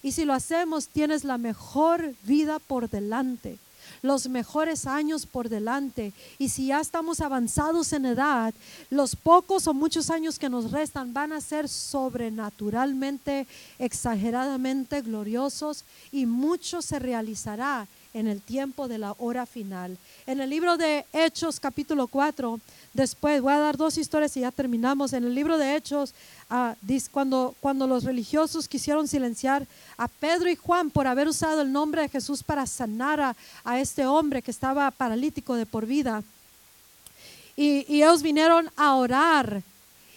Y si lo hacemos, tienes la mejor vida por delante los mejores años por delante. Y si ya estamos avanzados en edad, los pocos o muchos años que nos restan van a ser sobrenaturalmente, exageradamente gloriosos y mucho se realizará en el tiempo de la hora final. En el libro de Hechos capítulo 4, después voy a dar dos historias y ya terminamos. En el libro de Hechos, ah, cuando, cuando los religiosos quisieron silenciar a Pedro y Juan por haber usado el nombre de Jesús para sanar a, este hombre que estaba paralítico de por vida. Y ellos vinieron a orar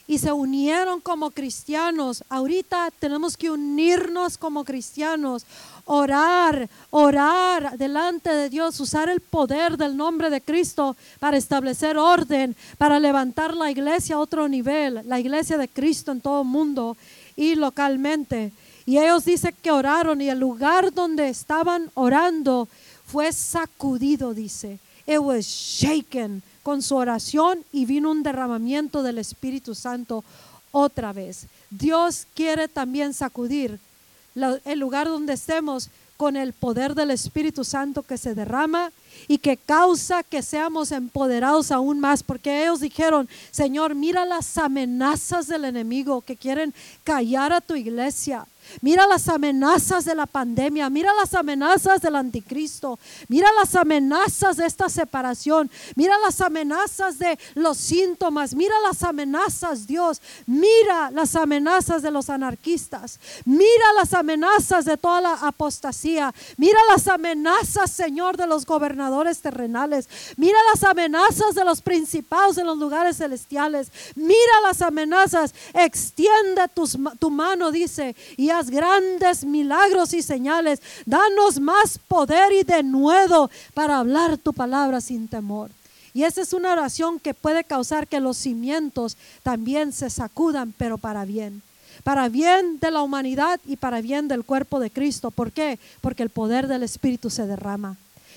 y se unieron como cristianos. Ahorita tenemos que unirnos como cristianos, orar, orar delante de Dios, usar el poder del nombre de Cristo para establecer orden, para levantar la iglesia a otro nivel, la iglesia de Cristo en todo el mundo y localmente. Y ellos dicen que oraron y el lugar donde estaban orando fue sacudido, dice. It was shaken con su oración y vino un derramamiento del Espíritu Santo otra vez. Dios quiere también sacudir el lugar donde estemos con el poder del Espíritu Santo que se derrama y que causa que seamos empoderados aún más, porque ellos dijeron, Señor, mira las amenazas del enemigo que quieren callar a tu iglesia. Mira las amenazas de la pandemia, mira las amenazas del anticristo, mira las amenazas de esta separación, mira las amenazas de los síntomas, mira las amenazas, Dios, mira las amenazas de los anarquistas, mira las amenazas de toda la apostasía, mira las amenazas, Señor, de los gobernadores terrenales, mira las amenazas de los principados en los lugares celestiales, mira las amenazas, extiende tu mano, dice, y grandes milagros y señales. Danos más poder y denuedo para hablar tu palabra sin temor. Y esa es una oración que puede causar que los cimientos también se sacudan, pero para bien. Para bien de la humanidad y para bien del cuerpo de Cristo. ¿Por qué? Porque el poder del Espíritu se derrama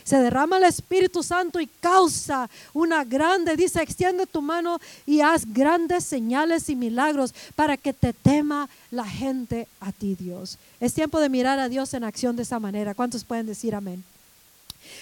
Se derrama el Espíritu Santo y causa una grande, dice, extiende tu mano y haz grandes señales y milagros para que te tema la gente a ti, Dios. Es tiempo de mirar a Dios en acción de esa manera. ¿Cuántos pueden decir amén?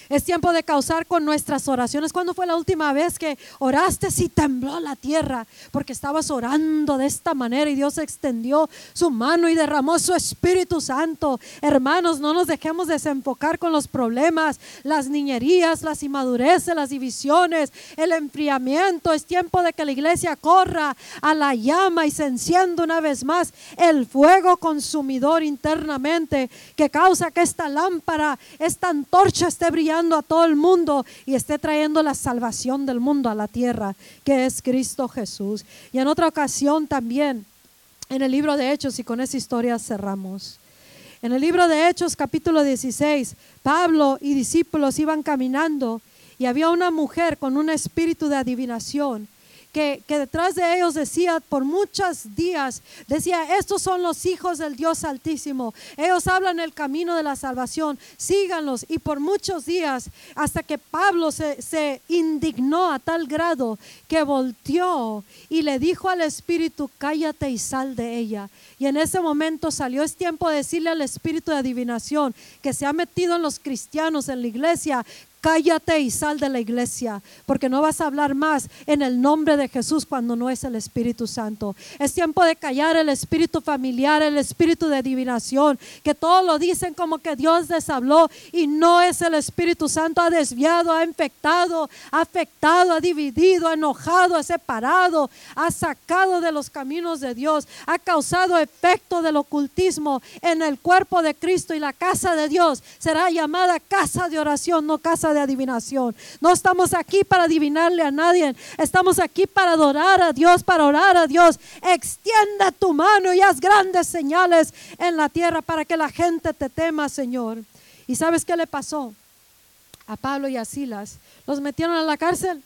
Es tiempo de causar con nuestras oraciones. ¿Cuándo fue la última vez que oraste si tembló la tierra? Porque estabas orando de esta manera y Dios extendió su mano y derramó su Espíritu Santo. Hermanos, no nos dejemos desenfocar con los problemas, las niñerías, las inmadureces, las divisiones, el enfriamiento. Es tiempo de que la iglesia corra a la llama y se encienda una vez más el fuego consumidor internamente que causa que esta lámpara, esta antorcha esté brillando a todo el mundo y esté trayendo la salvación del mundo a la tierra, que es Cristo Jesús. Y en otra ocasión también, en el libro de Hechos, y con esa historia cerramos. En el libro de Hechos capítulo 16, Pablo y discípulos iban caminando y había una mujer con un espíritu de adivinación que, detrás de ellos decía por muchos días, decía, estos son los hijos del Dios Altísimo. Ellos hablan el camino de la salvación, síganlos. Y por muchos días, hasta que Pablo se, se indignó a tal grado que volteó y le dijo al Espíritu, cállate y sal de ella. Y en ese momento salió, es tiempo de decirle al espíritu de adivinación que se ha metido en los cristianos, en la iglesia, cállate y sal de la iglesia, porque no vas a hablar más en el nombre de Jesús cuando no es el Espíritu Santo. Es tiempo de callar el espíritu familiar, el espíritu de adivinación, que todos lo dicen como que Dios les habló y no es el Espíritu Santo. Ha desviado, ha infectado, ha afectado, ha dividido, ha enojado, ha separado, ha sacado de los caminos de Dios, ha causado efecto del ocultismo en el cuerpo de Cristo y la casa de Dios será llamada casa de oración, no casa de adivinación. No estamos aquí para adivinarle a nadie, estamos aquí para adorar a Dios, para orar a Dios. Extienda tu mano y haz grandes señales en la tierra para que la gente te tema, Señor. ¿Y sabes qué le pasó? A Pablo y a Silas los metieron a la cárcel.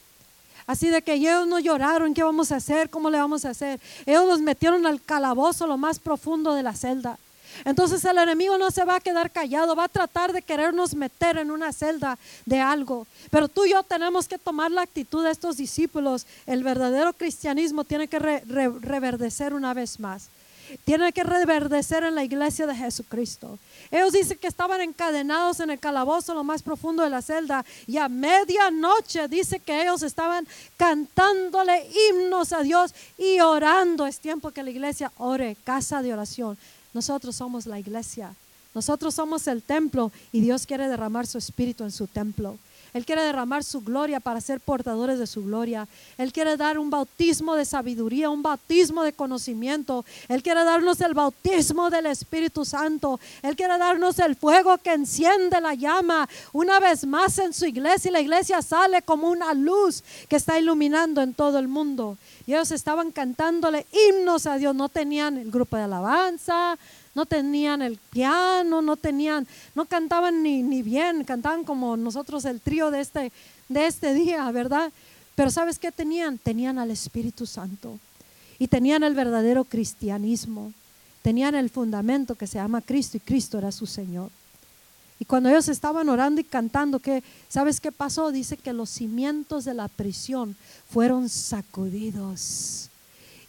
Así de que ellos no lloraron, ¿qué vamos a hacer? ¿Cómo le vamos a hacer? Ellos los metieron al calabozo, lo más profundo de la celda. Entonces el enemigo no se va a quedar callado, va a tratar de querernos meter en una celda de algo. Pero tú y yo tenemos que tomar la actitud de estos discípulos. El verdadero cristianismo tiene que reverdecer una vez más. Tiene que reverdecer en la iglesia de Jesucristo. Ellos dicen que estaban encadenados en el calabozo lo más profundo de la celda y a medianoche dice que ellos estaban cantándole himnos a Dios y orando. Es tiempo que la iglesia ore, casa de oración. Nosotros somos la iglesia. Nosotros somos el templo y Dios quiere derramar su espíritu en su templo. Él quiere derramar su gloria para ser portadores de su gloria. Él quiere dar un bautismo de sabiduría, un bautismo de conocimiento. Él quiere darnos el bautismo del Espíritu Santo. Él quiere darnos el fuego que enciende la llama una vez más en su iglesia. Y la iglesia sale como una luz que está iluminando en todo el mundo. Y ellos estaban cantándole himnos a Dios. No tenían el grupo de alabanza, no tenían el piano, no tenían, no cantaban ni, ni bien, cantaban como nosotros el trío de este, de este día, ¿verdad? Pero ¿sabes qué tenían? Tenían al Espíritu Santo y tenían el verdadero cristianismo, tenían el fundamento que se llama Cristo y Cristo era su Señor. Y cuando ellos estaban orando y cantando, ¿qué, ¿sabes qué pasó? Dice que los cimientos de la prisión fueron sacudidos.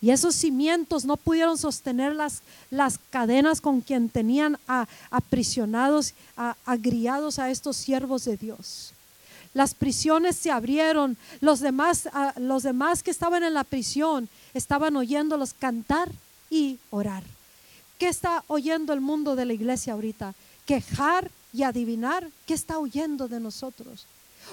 Y esos cimientos no pudieron sostener las, las cadenas con quien tenían a, aprisionados, a, agriados a estos siervos de Dios. Las prisiones se abrieron. Los demás, los demás que estaban en la prisión estaban oyéndolos cantar y orar. ¿Qué está oyendo el mundo de la iglesia ahorita? Quejar y adivinar qué está oyendo de nosotros.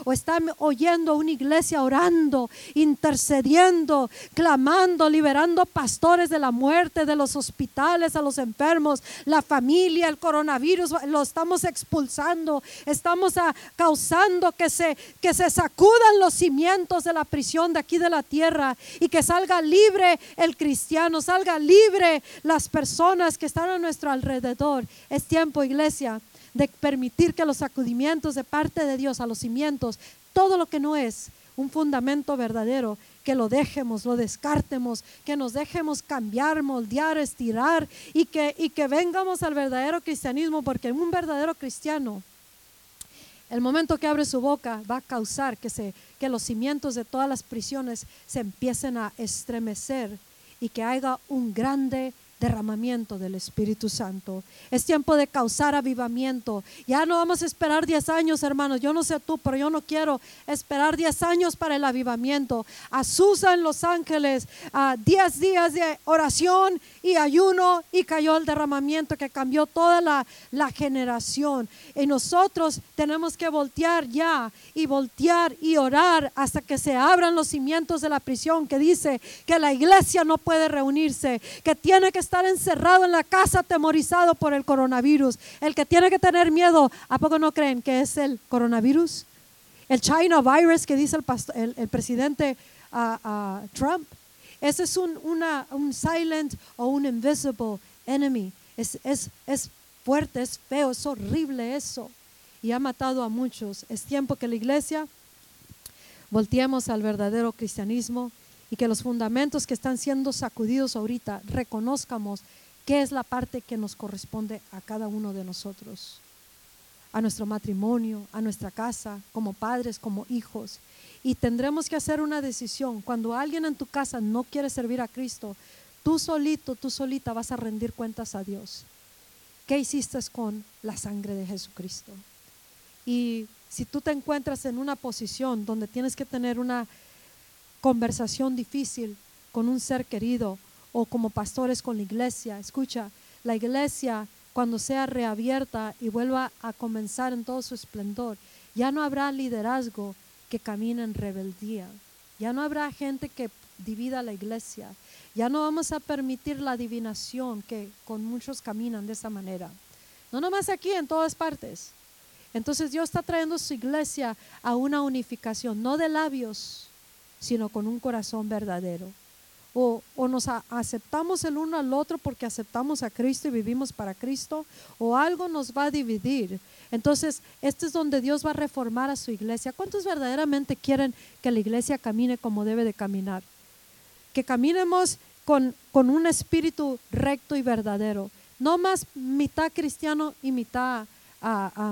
O está oyendo una iglesia orando, intercediendo, clamando, liberando pastores de la muerte, de los hospitales, a los enfermos, la familia, el coronavirus, lo estamos expulsando. Estamos causando que se, que se sacudan los cimientos de la prisión de aquí de la tierra y que salga libre el cristiano, salga libre las personas que están a nuestro alrededor. Es tiempo, iglesia, de permitir que los sacudimientos de parte de Dios a los cimientos, todo lo que no es un fundamento verdadero, que lo dejemos, lo descartemos, que nos dejemos cambiar, moldear, estirar y que, y que vengamos al verdadero cristianismo, porque un verdadero cristiano El momento que abre su boca va a causar que, se, que los cimientos de todas las prisiones se empiecen a estremecer y que haya un grande derramamiento del Espíritu Santo. Es tiempo de causar avivamiento. Ya no vamos a esperar 10 años, hermanos. Yo no sé tú, pero yo no quiero esperar 10 años para el avivamiento. Azusa en Los Ángeles, a 10 días de oración y ayuno y cayó el derramamiento que cambió toda la, la generación. Y nosotros tenemos que voltear ya y voltear y orar hasta que se abran los cimientos de la prisión que dice que la iglesia no puede reunirse, que tiene que estar encerrado en la casa atemorizado por el coronavirus. El que tiene que tener miedo, ¿a poco no creen que es el coronavirus? El China virus que dice el, el, presidente ah, Trump. Ese es un, un silent o un invisible enemy. Es, es, es fuerte, es feo, es horrible eso. Y ha matado a muchos. Es tiempo que la iglesia volteemos al verdadero cristianismo y que los fundamentos que están siendo sacudidos ahorita reconozcamos qué es la parte que nos corresponde a cada uno de nosotros, a nuestro matrimonio, a nuestra casa, como padres, como hijos. Y tendremos que hacer una decisión. Cuando alguien en tu casa no quiere servir a Cristo, tú solito, tú solita vas a rendir cuentas a Dios. ¿Qué hiciste con la sangre de Jesucristo? Y si tú te encuentras en una posición donde tienes que tener una conversación difícil con un ser querido o como pastores con la iglesia. Escucha, la iglesia cuando sea reabierta y vuelva a comenzar en todo su esplendor, ya no habrá liderazgo que camine en rebeldía. Ya no habrá gente que divida la iglesia. Ya no vamos a permitir la adivinación que con muchos caminan de esa manera. No nomás aquí, en todas partes. Entonces Dios está trayendo su iglesia a una unificación, no de labios, sino con un corazón verdadero. O, nos aceptamos el uno al otro porque aceptamos a Cristo y vivimos para Cristo, o algo nos va a dividir. Entonces, este es donde Dios va a reformar a su iglesia. ¿Cuántos verdaderamente quieren que la iglesia camine como debe de caminar? Que caminemos con, con un espíritu recto y verdadero. No más mitad cristiano y mitad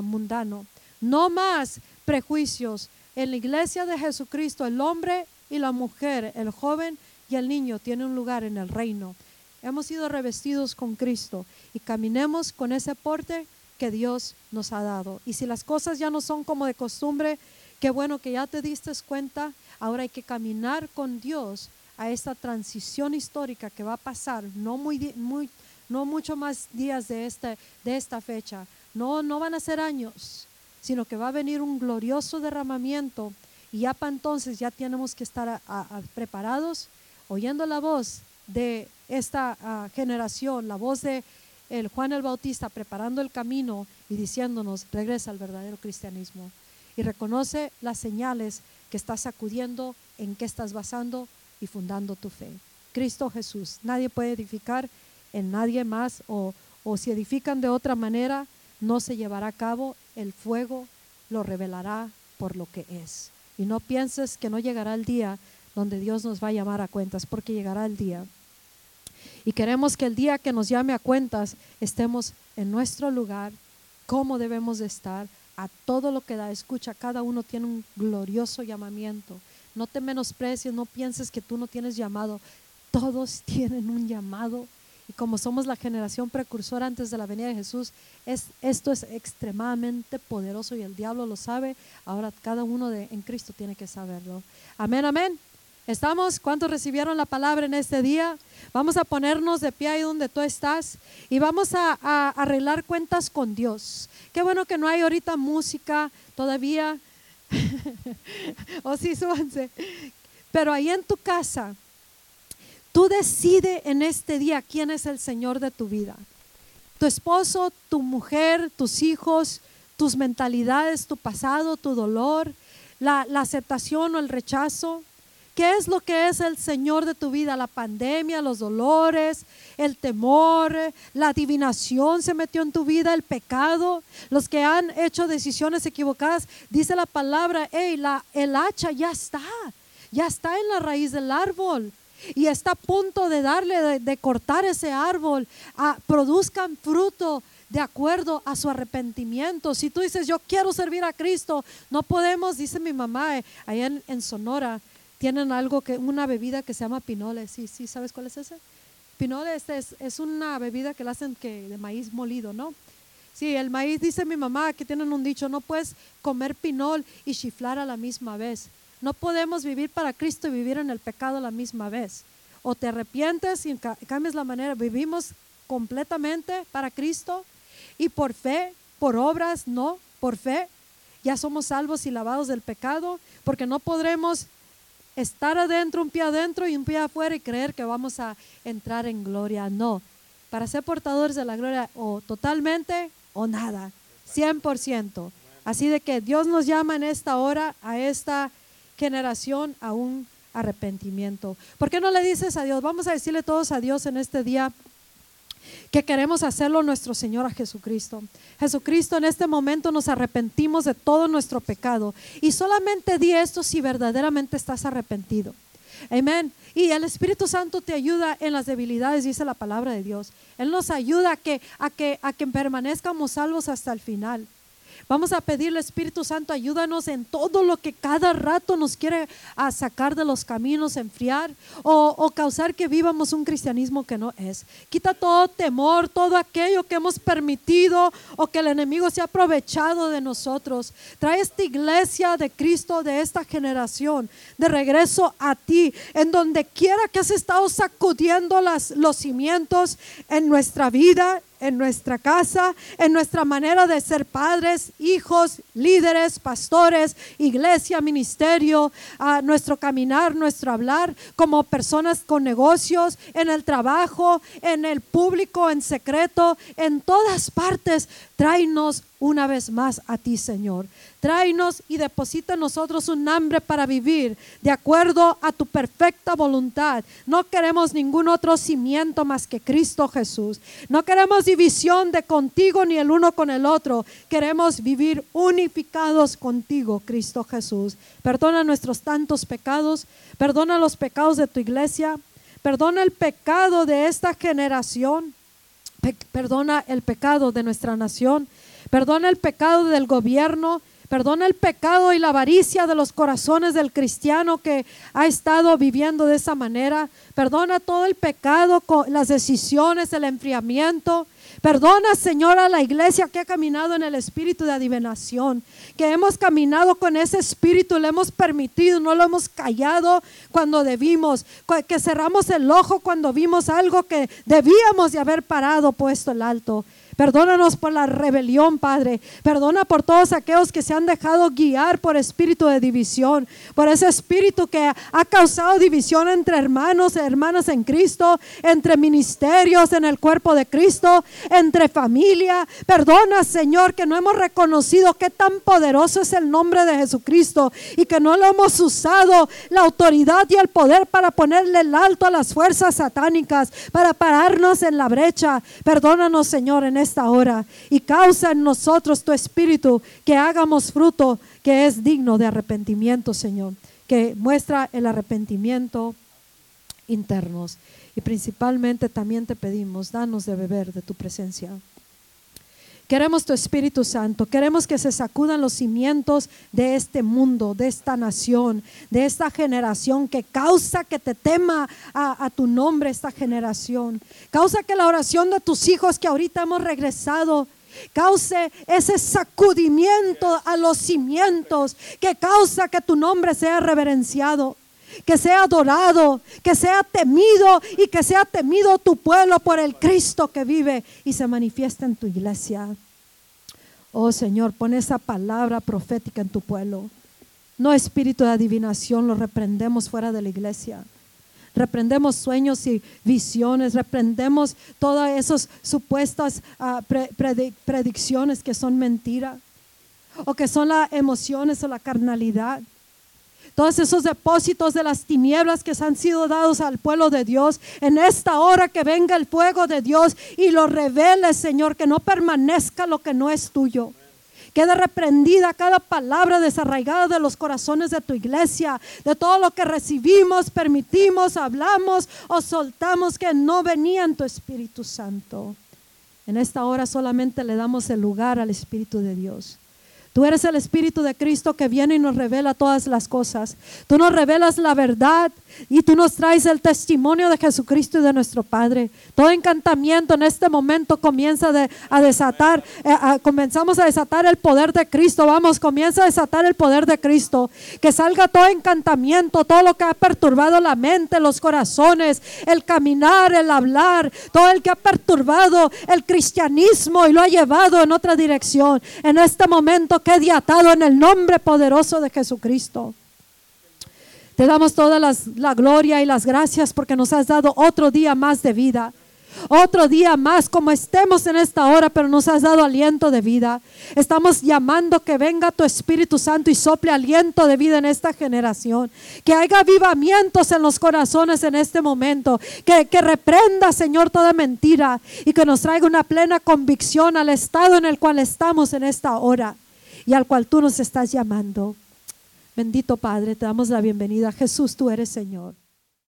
mundano. No más prejuicios. En la iglesia de Jesucristo, el hombre y la mujer, el joven y el niño tienen un lugar en el reino. Hemos sido revestidos con Cristo y caminemos con ese porte que Dios nos ha dado. Y si las cosas ya no son como de costumbre, qué bueno que ya te diste cuenta, ahora hay que caminar con Dios a esta transición histórica que va a pasar, no, muy, muy, no mucho más días de, este, de esta fecha, no, no van a ser años, sino que va a venir un glorioso derramamiento y ya para entonces ya tenemos que estar preparados, oyendo la voz de esta generación, la voz de el Juan el Bautista preparando el camino y diciéndonos, regresa al verdadero cristianismo. Y reconoce las señales que estás sacudiendo, en qué estás basando y fundando tu fe. Cristo Jesús. Nadie puede edificar en nadie más o, o si edifican de otra manera, no se llevará a cabo. El fuego lo revelará por lo que es. Y no pienses que no llegará el día donde Dios nos va a llamar a cuentas, porque llegará el día. Y queremos que el día que nos llame a cuentas estemos en nuestro lugar, como debemos de estar, a todo lo que da. Escucha, cada uno tiene un glorioso llamamiento. No te menosprecies, no pienses que tú no tienes llamado. Todos tienen un llamado y como somos la generación precursora antes de la venida de Jesús, es, esto es extremadamente poderoso y el diablo lo sabe. Ahora cada uno de, en Cristo tiene que saberlo. Amén, amén. ¿Estamos? ¿Cuántos recibieron la palabra en este día? Vamos a ponernos de pie ahí donde tú estás y vamos a, arreglar cuentas con Dios. Qué bueno que no hay ahorita música todavía. (laughs) o sí, súbanse. Pero ahí en tu casa, Tú decides en este día quién es el Señor de tu vida. Tu esposo, tu mujer, tus hijos, tus mentalidades, tu pasado, tu dolor, la, aceptación o el rechazo. ¿Qué es lo que es el Señor de tu vida? La pandemia, los dolores, el temor, la adivinación se metió en tu vida, el pecado, los que han hecho decisiones equivocadas. Dice la palabra, hey, el hacha ya está, ya está en la raíz del árbol y está a punto de darle, de, cortar ese árbol, a, produzcan fruto de acuerdo a su arrepentimiento. Si tú dices, yo quiero servir a Cristo, no podemos, dice mi mamá, eh, allá en, Sonora, tienen algo que, una bebida que se llama pinole. Sí, sí, ¿sabes cuál es ese? Pinole este es, es una bebida que la hacen que, de maíz molido, ¿no? Sí, el maíz, dice mi mamá, que tienen un dicho, no puedes comer pinol y chiflar a la misma vez. No podemos vivir para Cristo y vivir en el pecado a la misma vez. O te arrepientes y cambias la manera. Vivimos completamente para Cristo y por fe, por obras, no, por fe. Ya somos salvos y lavados del pecado, porque no podremos estar adentro, un pie adentro y un pie afuera y creer que vamos a entrar en gloria. No, para ser portadores de la gloria o totalmente o nada, 100%. Así de que Dios nos llama en esta hora a esta generación a un arrepentimiento. ¿Por qué no le dices a Dios? Vamos a decirle todos a Dios en este día que queremos hacerlo nuestro Señor a Jesucristo. Jesucristo, en este momento nos arrepentimos de todo nuestro pecado. Y solamente di esto si verdaderamente estás arrepentido. Amén. Y el Espíritu Santo te ayuda en las debilidades, dice la palabra de Dios. Él nos ayuda a que, a que, a que permanezcamos salvos hasta el final. Vamos a pedirle, Espíritu Santo, ayúdanos en todo lo que cada rato nos quiere a sacar de los caminos, enfriar o, causar que vivamos un cristianismo que no es. Quita todo temor, todo aquello que hemos permitido o que el enemigo se ha aprovechado de nosotros. Trae esta iglesia de Cristo, de esta generación, de regreso a ti, en donde quiera que has estado sacudiendo las, los cimientos en nuestra vida, en nuestra casa, en nuestra manera de ser padres, hijos, líderes, pastores, iglesia, ministerio, a nuestro caminar, nuestro hablar, como personas con negocios, en el trabajo, en el público, en secreto, en todas partes. Tráenos una vez más a ti, Señor. Tráenos y deposita en nosotros un hambre para vivir de acuerdo a tu perfecta voluntad. No queremos ningún otro cimiento más que Cristo Jesús. No queremos división de contigo ni el uno con el otro. Queremos vivir unificados contigo, Cristo Jesús. Perdona nuestros tantos pecados. Perdona los pecados de tu iglesia. Perdona el pecado de esta generación. Perdona el pecado de nuestra nación. Perdona el pecado del gobierno. Perdona el pecado y la avaricia de los corazones del cristiano que ha estado viviendo de esa manera. Perdona todo el pecado, las decisiones, el enfriamiento. Perdona, Señor, a la iglesia que ha caminado en el espíritu de adivinación, que hemos caminado con ese espíritu, le hemos permitido, no lo hemos callado cuando debimos, que cerramos el ojo cuando vimos algo que debíamos de haber parado, puesto el alto. Perdónanos por la rebelión, Padre. Perdona por todos aquellos que se han dejado guiar por espíritu de división, por ese espíritu que ha causado división entre hermanos y hermanas en Cristo, entre ministerios en el cuerpo de Cristo, entre familia. Perdona, Señor, que no hemos reconocido qué tan poderoso es el nombre de Jesucristo y que no lo hemos usado la autoridad y el poder para ponerle el alto a las fuerzas satánicas, para pararnos en la brecha. Perdónanos, Señor, en esta hora y causa en nosotros tu espíritu que hagamos fruto que es digno de arrepentimiento, Señor, que muestra el arrepentimiento internos. Y principalmente también te pedimos, danos de beber de tu presencia. Queremos tu Espíritu Santo, queremos que se sacudan los cimientos de este mundo, de esta nación, de esta generación que causa que te tema a, tu nombre esta generación. Causa que la oración de tus hijos que ahorita hemos regresado cause ese sacudimiento a los cimientos, que causa que tu nombre sea reverenciado, que sea adorado, que sea temido y que sea temido tu pueblo por el Cristo que vive y se manifiesta en tu iglesia. Oh Señor, pon esa palabra profética en tu pueblo. No espíritu de adivinación, lo reprendemos fuera de la iglesia. Reprendemos sueños y visiones, reprendemos todas esas supuestas ah, predicciones que son mentira o que son las emociones o la carnalidad todos esos depósitos de las tinieblas que se han sido dados al pueblo de Dios, en esta hora que venga el fuego de Dios y lo revele, Señor, que no permanezca lo que no es tuyo. Queda reprendida cada palabra desarraigada de los corazones de tu iglesia, de todo lo que recibimos, permitimos, hablamos o soltamos que no venía en tu Espíritu Santo. En esta hora solamente le damos el lugar al Espíritu de Dios. Tú eres el Espíritu de Cristo que viene y nos revela todas las cosas. Tú nos revelas la verdad y tú nos traes el testimonio de Jesucristo y de nuestro Padre. Todo encantamiento en este momento comienza a desatar, eh, comenzamos a desatar el poder de Cristo. Vamos, comienza a desatar el poder de Cristo. Que salga todo encantamiento, todo lo que ha perturbado la mente, los corazones, el caminar, el hablar, todo el que ha perturbado el cristianismo y lo ha llevado en otra dirección. En este momento quede atado en el nombre poderoso de Jesucristo. Te damos toda la gloria y las gracias porque nos has dado otro día más de vida. Otro día más, como estemos en esta hora, pero nos has dado aliento de vida. Estamos llamando que venga tu Espíritu Santo y sople aliento de vida en esta generación. Que haya avivamientos en los corazones en este momento. Que, que reprenda, Señor, toda mentira y que nos traiga una plena convicción al estado en el cual estamos en esta hora y al cual tú nos estás llamando. Bendito Padre, te damos la bienvenida. Jesús, tú eres Señor.